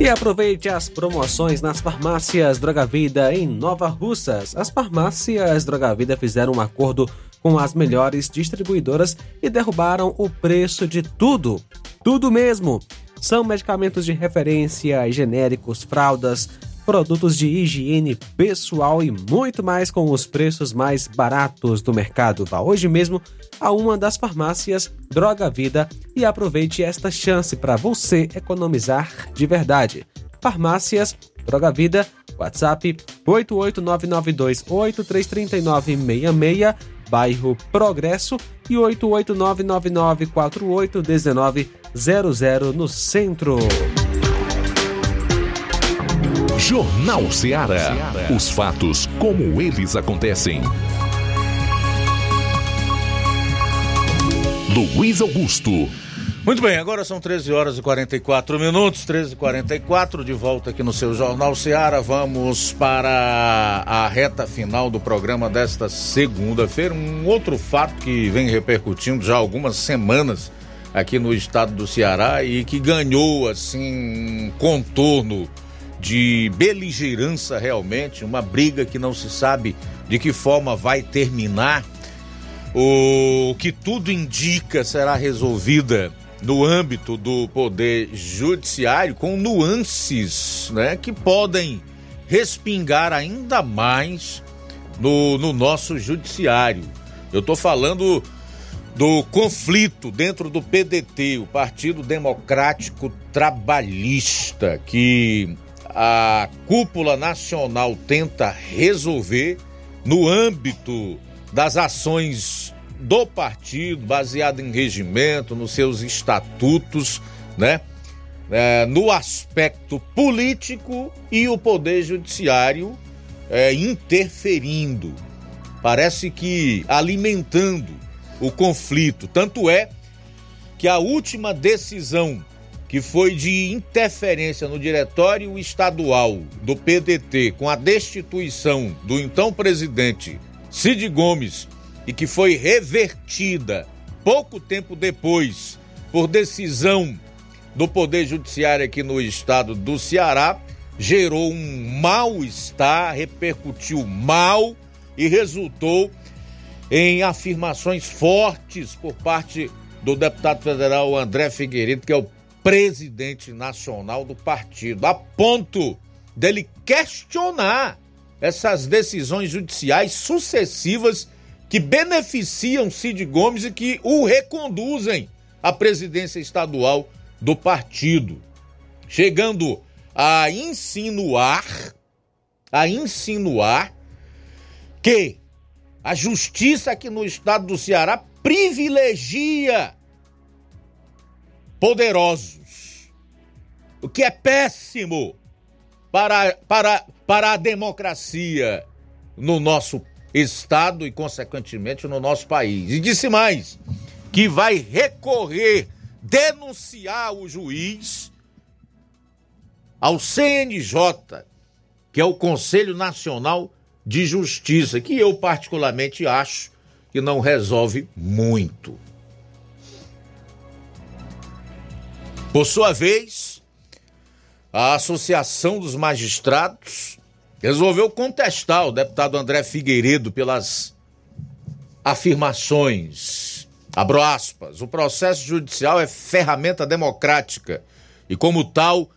[SPEAKER 3] E aproveite as promoções nas farmácias Droga Vida em Nova Russas. As farmácias Droga Vida fizeram um acordo com as melhores distribuidoras e derrubaram o preço de tudo. Tudo mesmo. São medicamentos de referência, genéricos, fraldas, produtos de higiene pessoal e muito mais com os preços mais baratos do mercado. Vá hoje mesmo a uma das farmácias Droga Vida e aproveite esta chance para você economizar de verdade. Farmácias Droga Vida, WhatsApp 88992833966, bairro Progresso e 88999481900 no centro.
[SPEAKER 1] Jornal Ceará. Os fatos como eles acontecem. Luiz Augusto.
[SPEAKER 2] Muito bem, agora são 13 horas e 44 minutos, 13 e 44 de volta aqui no seu Jornal Seara. Vamos para a reta final do programa desta segunda-feira. Um outro fato que vem repercutindo já algumas semanas aqui no estado do Ceará e que ganhou assim um contorno de beligerância realmente, uma briga que não se sabe de que forma vai terminar. O que tudo indica será resolvida no âmbito do poder judiciário com nuances né, que podem respingar ainda mais no, no nosso judiciário. Eu estou falando do conflito dentro do PDT, o Partido Democrático Trabalhista, que a cúpula nacional tenta resolver no âmbito das ações do partido, baseado em regimento, nos seus estatutos, né? É, no aspecto político e o poder judiciário é, interferindo. parece que alimentando o conflito. Tanto é que a última decisão que foi de interferência no diretório estadual do PDT com a destituição do então presidente Cid Gomes e que foi revertida pouco tempo depois por decisão do Poder Judiciário aqui no estado do Ceará, gerou um mal-estar, repercutiu mal e resultou em afirmações fortes por parte do deputado federal André Figueiredo, que é o presidente nacional do partido, a ponto dele questionar essas decisões judiciais sucessivas que beneficiam Cid Gomes e que o reconduzem à presidência estadual do partido, chegando a insinuar, a insinuar que a justiça aqui no estado do Ceará privilegia poderosos, o que é péssimo para, para, para a democracia no nosso estado e, consequentemente, no nosso país. E disse mais que vai recorrer, denunciar o juiz ao CNJ, que é o Conselho Nacional de Justiça, que eu particularmente acho que não resolve muito. Por sua vez, a Associação dos Magistrados resolveu contestar o deputado André Figueiredo pelas afirmações. Abro aspas. O processo judicial é ferramenta democrática e, como tal,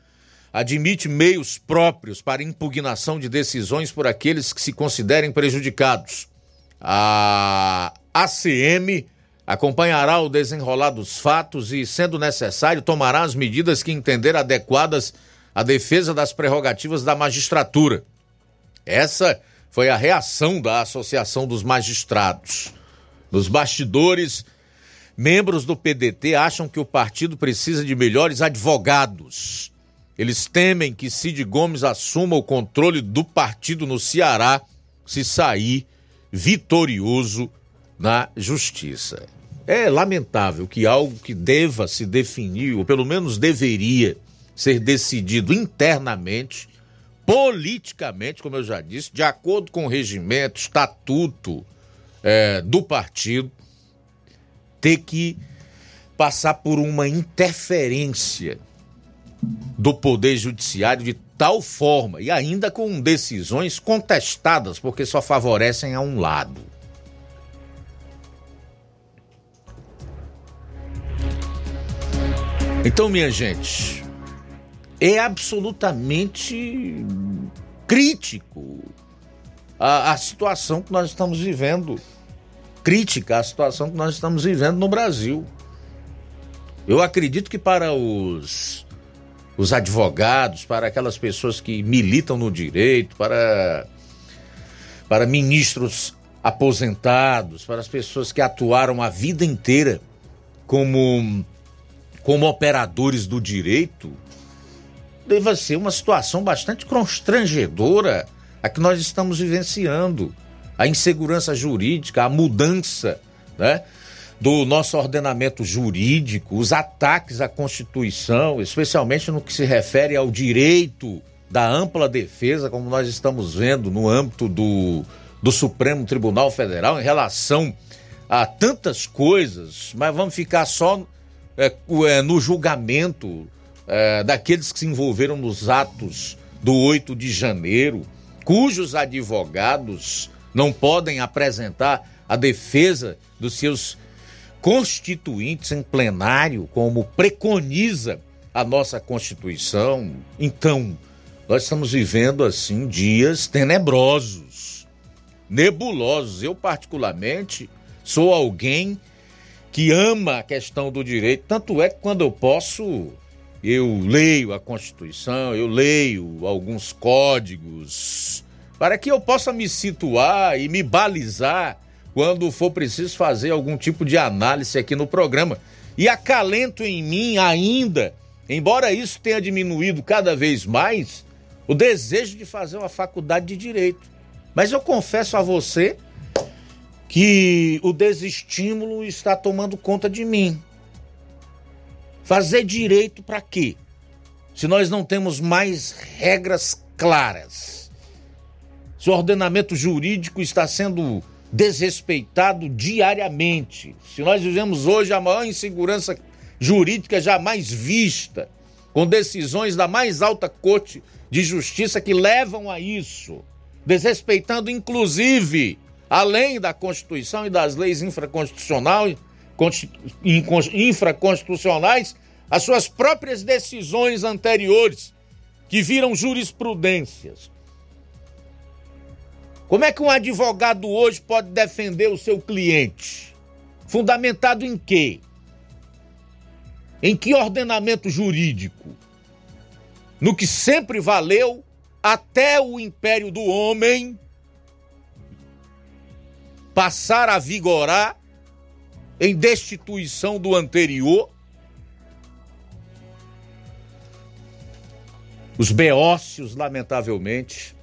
[SPEAKER 2] admite meios próprios para impugnação de decisões por aqueles que se considerem prejudicados. A ACM acompanhará o desenrolar dos fatos e, sendo necessário, tomará as medidas que entender adequadas à defesa das prerrogativas da magistratura. Essa foi a reação da Associação dos Magistrados. Nos bastidores, membros do PDT acham que o partido precisa de melhores advogados. Eles temem que Cid Gomes assuma o controle do partido no Ceará se sair vitorioso na justiça. É lamentável que algo que deva se definir, ou pelo menos deveria ser decidido internamente, politicamente, como eu já disse, de acordo com o regimento, estatuto é, do partido, ter que passar por uma interferência do Poder Judiciário de tal forma, e ainda com decisões contestadas, porque só favorecem a um lado. Então, minha gente, é absolutamente crítico a, a, situação que nós estamos vivendo. Crítica a situação que nós estamos vivendo no Brasil. Eu acredito que para os, os advogados, para aquelas pessoas que militam no direito, para, para ministros aposentados, para as pessoas que atuaram a vida inteira como como operadores do direito, deva ser uma situação bastante constrangedora a que nós estamos vivenciando. A insegurança jurídica, a mudança né, do nosso ordenamento jurídico, os ataques à Constituição, especialmente no que se refere ao direito da ampla defesa, como nós estamos vendo no âmbito do, do Supremo Tribunal Federal, em relação a tantas coisas, mas vamos ficar só é, é, no julgamento é, daqueles que se envolveram nos atos do 8 de janeiro, cujos advogados não podem apresentar a defesa dos seus constituintes em plenário, como preconiza a nossa Constituição. Então, nós estamos vivendo assim dias tenebrosos, nebulosos. Eu, particularmente, sou alguém que ama a questão do direito. Tanto é que quando eu posso, eu leio a Constituição, eu leio alguns códigos, para que eu possa me situar e me balizar quando for preciso fazer algum tipo de análise aqui no programa. E acalento em mim ainda, embora isso tenha diminuído cada vez mais, o desejo de fazer uma faculdade de direito. Mas eu confesso a você que o desestímulo está tomando conta de mim. Fazer direito para quê? Se nós não temos mais regras claras. Se o ordenamento jurídico está sendo desrespeitado diariamente. Se nós vivemos hoje a maior insegurança jurídica jamais vista, com decisões da mais alta corte de justiça que levam a isso, desrespeitando inclusive, além da Constituição e das leis infraconstitucionais, infraconstitucionais, as suas próprias decisões anteriores, que viram jurisprudências. Como é que um advogado hoje pode defender o seu cliente? Fundamentado em quê? Em que ordenamento jurídico? No que sempre valeu até o império do homem passar a vigorar em destituição do anterior? Os beócios, lamentavelmente,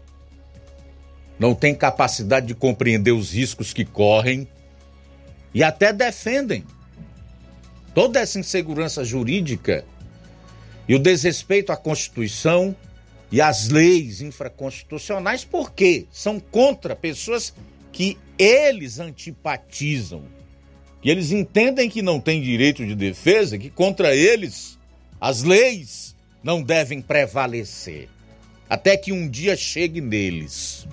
[SPEAKER 2] não têm capacidade de compreender os riscos que correm e até defendem toda essa insegurança jurídica e o desrespeito à Constituição e às leis infraconstitucionais, porque são contra pessoas que eles antipatizam, que eles entendem que não têm direito de defesa, que contra eles as leis não devem prevalecer, até que um dia chegue neles.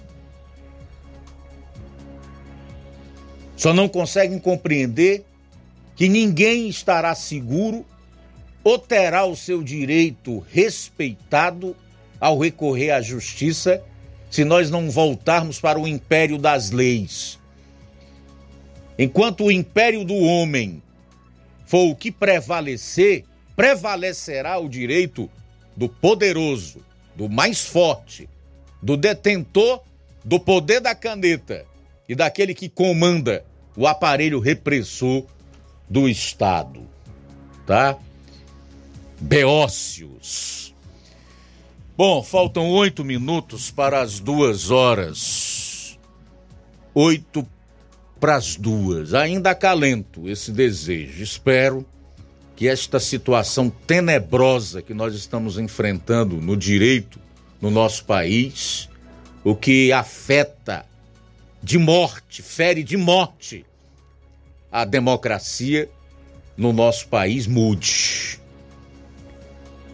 [SPEAKER 2] Só não conseguem compreender que ninguém estará seguro ou terá o seu direito respeitado ao recorrer à justiça se nós não voltarmos para o império das leis. Enquanto o império do homem for o que prevalecer, prevalecerá o direito do poderoso, do mais forte, do detentor do poder da caneta e daquele que comanda o aparelho repressor do Estado, tá? Beócios. Bom, faltam oito minutos para as duas horas. Oito para as duas. Ainda acalento esse desejo. Espero que esta situação tenebrosa que nós estamos enfrentando no direito no nosso país, o que afeta de morte, fere de morte a democracia no nosso país mude.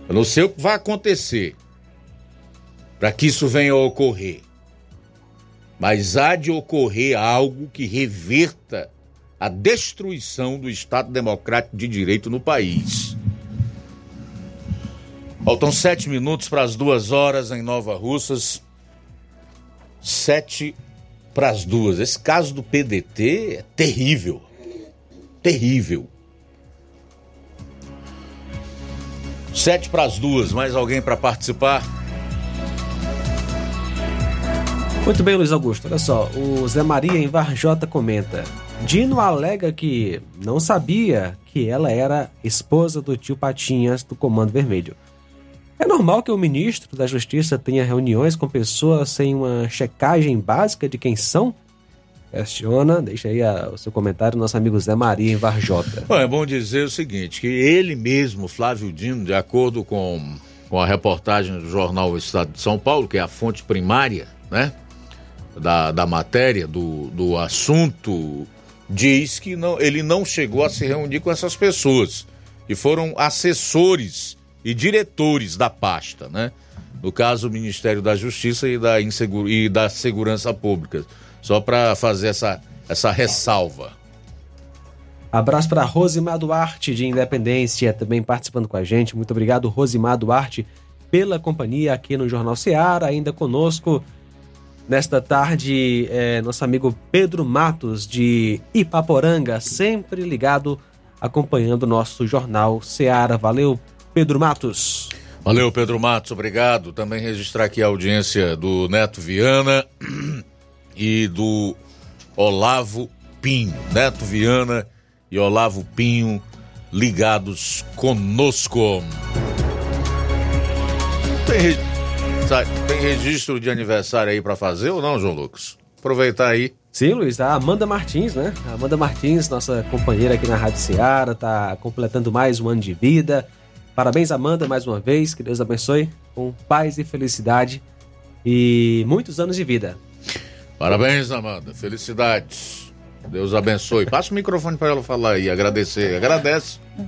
[SPEAKER 2] Eu não sei o que vai acontecer para que isso venha a ocorrer, mas há de ocorrer algo que reverta a destruição do Estado Democrático de Direito no país. Faltam sete minutos para as duas horas em Nova Russas. Sete para as duas. Esse caso do PDT é terrível. Terrível. Sete para as duas. Mais alguém para participar?
[SPEAKER 3] Muito bem, Luiz Augusto. Olha só, o Zé Maria em Varjota comenta. Dino alega que não sabia que ela era esposa do tio Patinhas do Comando Vermelho. É normal que o ministro da Justiça tenha reuniões com pessoas sem uma checagem básica de quem são? Questiona, deixa aí a, o seu comentário, nosso amigo Zé Maria em Varjota.
[SPEAKER 2] Bom, é bom dizer o seguinte, que ele mesmo, Flávio Dino, de acordo com, com a reportagem do jornal Estado de São Paulo, que é a fonte primária, né, da, da matéria, do, do assunto, diz que não, ele não chegou a se reunir com essas pessoas, que foram assessores e diretores da pasta, né? No caso, o Ministério da Justiça e da, Insegur... e da Segurança Pública. Só para fazer essa, essa ressalva.
[SPEAKER 3] Abraço para Rosimar Duarte, de Independência, também participando com a gente. Muito obrigado, Rosimar Duarte, pela companhia aqui no Jornal Seara. Ainda conosco nesta tarde, é, nosso amigo Pedro Matos, de Ipaporanga, sempre ligado, acompanhando o nosso Jornal Seara. Valeu, Pedro Matos.
[SPEAKER 2] Valeu, Pedro Matos, obrigado. Também registrar aqui a audiência do Neto Viana e do Olavo Pinho. Neto Viana e Olavo Pinho ligados conosco. Tem, tem registro de aniversário aí para fazer ou não, João Lucas? Aproveitar aí.
[SPEAKER 3] Sim, Luiz, a Amanda Martins, né? A Amanda Martins, nossa companheira aqui na Rádio Ceará, tá completando mais um ano de vida. Parabéns, Amanda, mais uma vez. Que Deus abençoe com paz e felicidade e muitos anos de vida.
[SPEAKER 2] Parabéns, Amanda. Felicidades. Deus abençoe. Passa o microfone para ela falar aí, agradecer. Agradece.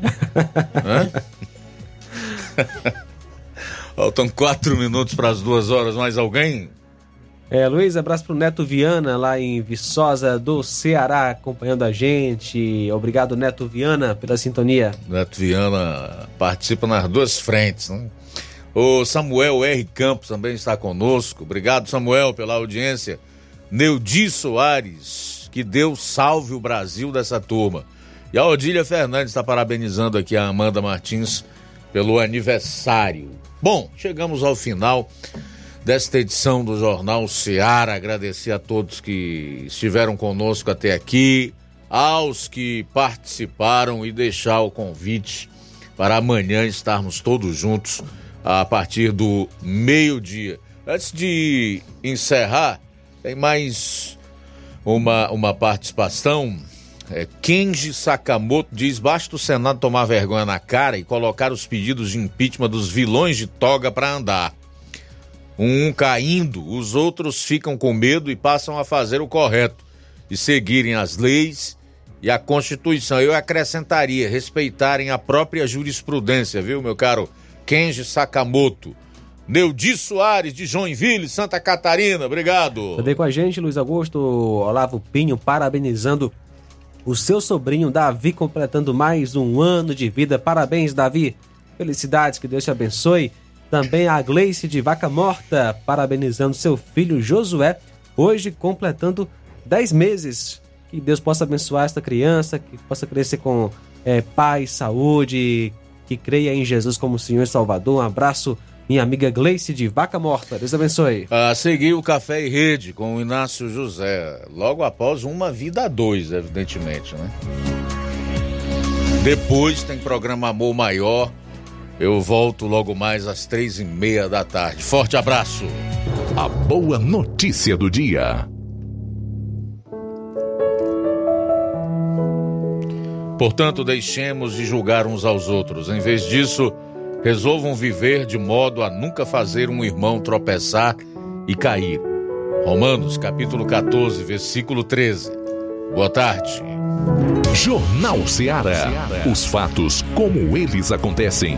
[SPEAKER 2] Hã? Faltam quatro minutos para as duas horas. Mais alguém?
[SPEAKER 3] É, Luiz, abraço pro Neto Viana, lá em Viçosa do Ceará, acompanhando a gente. Obrigado, Neto Viana, pela sintonia.
[SPEAKER 2] Neto Viana participa nas duas frentes. Né? O Samuel R. Campos também está conosco. Obrigado, Samuel, pela audiência. Neudi Soares, que Deus salve o Brasil dessa turma. E a Odília Fernandes está parabenizando aqui a Amanda Martins pelo aniversário. Bom, chegamos ao final desta edição do Jornal Seara. Agradecer a todos que estiveram conosco até aqui, aos que participaram e deixar o convite para amanhã estarmos todos juntos a partir do meio-dia. Antes de encerrar, tem mais uma, uma participação. É, Kenji Sakamoto diz: basta o Senado tomar vergonha na cara e colocar os pedidos de impeachment dos vilões de toga para andar um caindo, os outros ficam com medo e passam a fazer o correto e seguirem as leis e a Constituição. Eu acrescentaria, respeitarem a própria jurisprudência, viu, meu caro Kenji Sakamoto. Neudi Soares, de Joinville, Santa Catarina, obrigado.
[SPEAKER 3] Também com a gente, Luiz Augusto Olavo Pinho, parabenizando o seu sobrinho Davi, completando mais um ano de vida. Parabéns, Davi. Felicidades, que Deus te abençoe. Também a Gleice de Vaca Morta, parabenizando seu filho Josué, hoje completando 10 meses. Que Deus possa abençoar esta criança, que possa crescer com é, paz, saúde, que creia em Jesus como Senhor e Salvador. Um abraço, minha amiga Gleice de Vaca Morta. Deus abençoe.
[SPEAKER 2] A seguir o Café e Rede com o Inácio José, logo após uma vida a dois, evidentemente, né? Depois tem programa Amor Maior eu volto logo mais às três e meia da tarde. Forte abraço.
[SPEAKER 1] A boa notícia do dia.
[SPEAKER 2] Portanto, deixemos de julgar uns aos outros. Em vez disso, resolvam viver de modo a nunca fazer um irmão tropeçar e cair. Romanos, capítulo 14, versículo 13. Boa tarde.
[SPEAKER 1] Jornal Ceará. Os fatos como eles acontecem.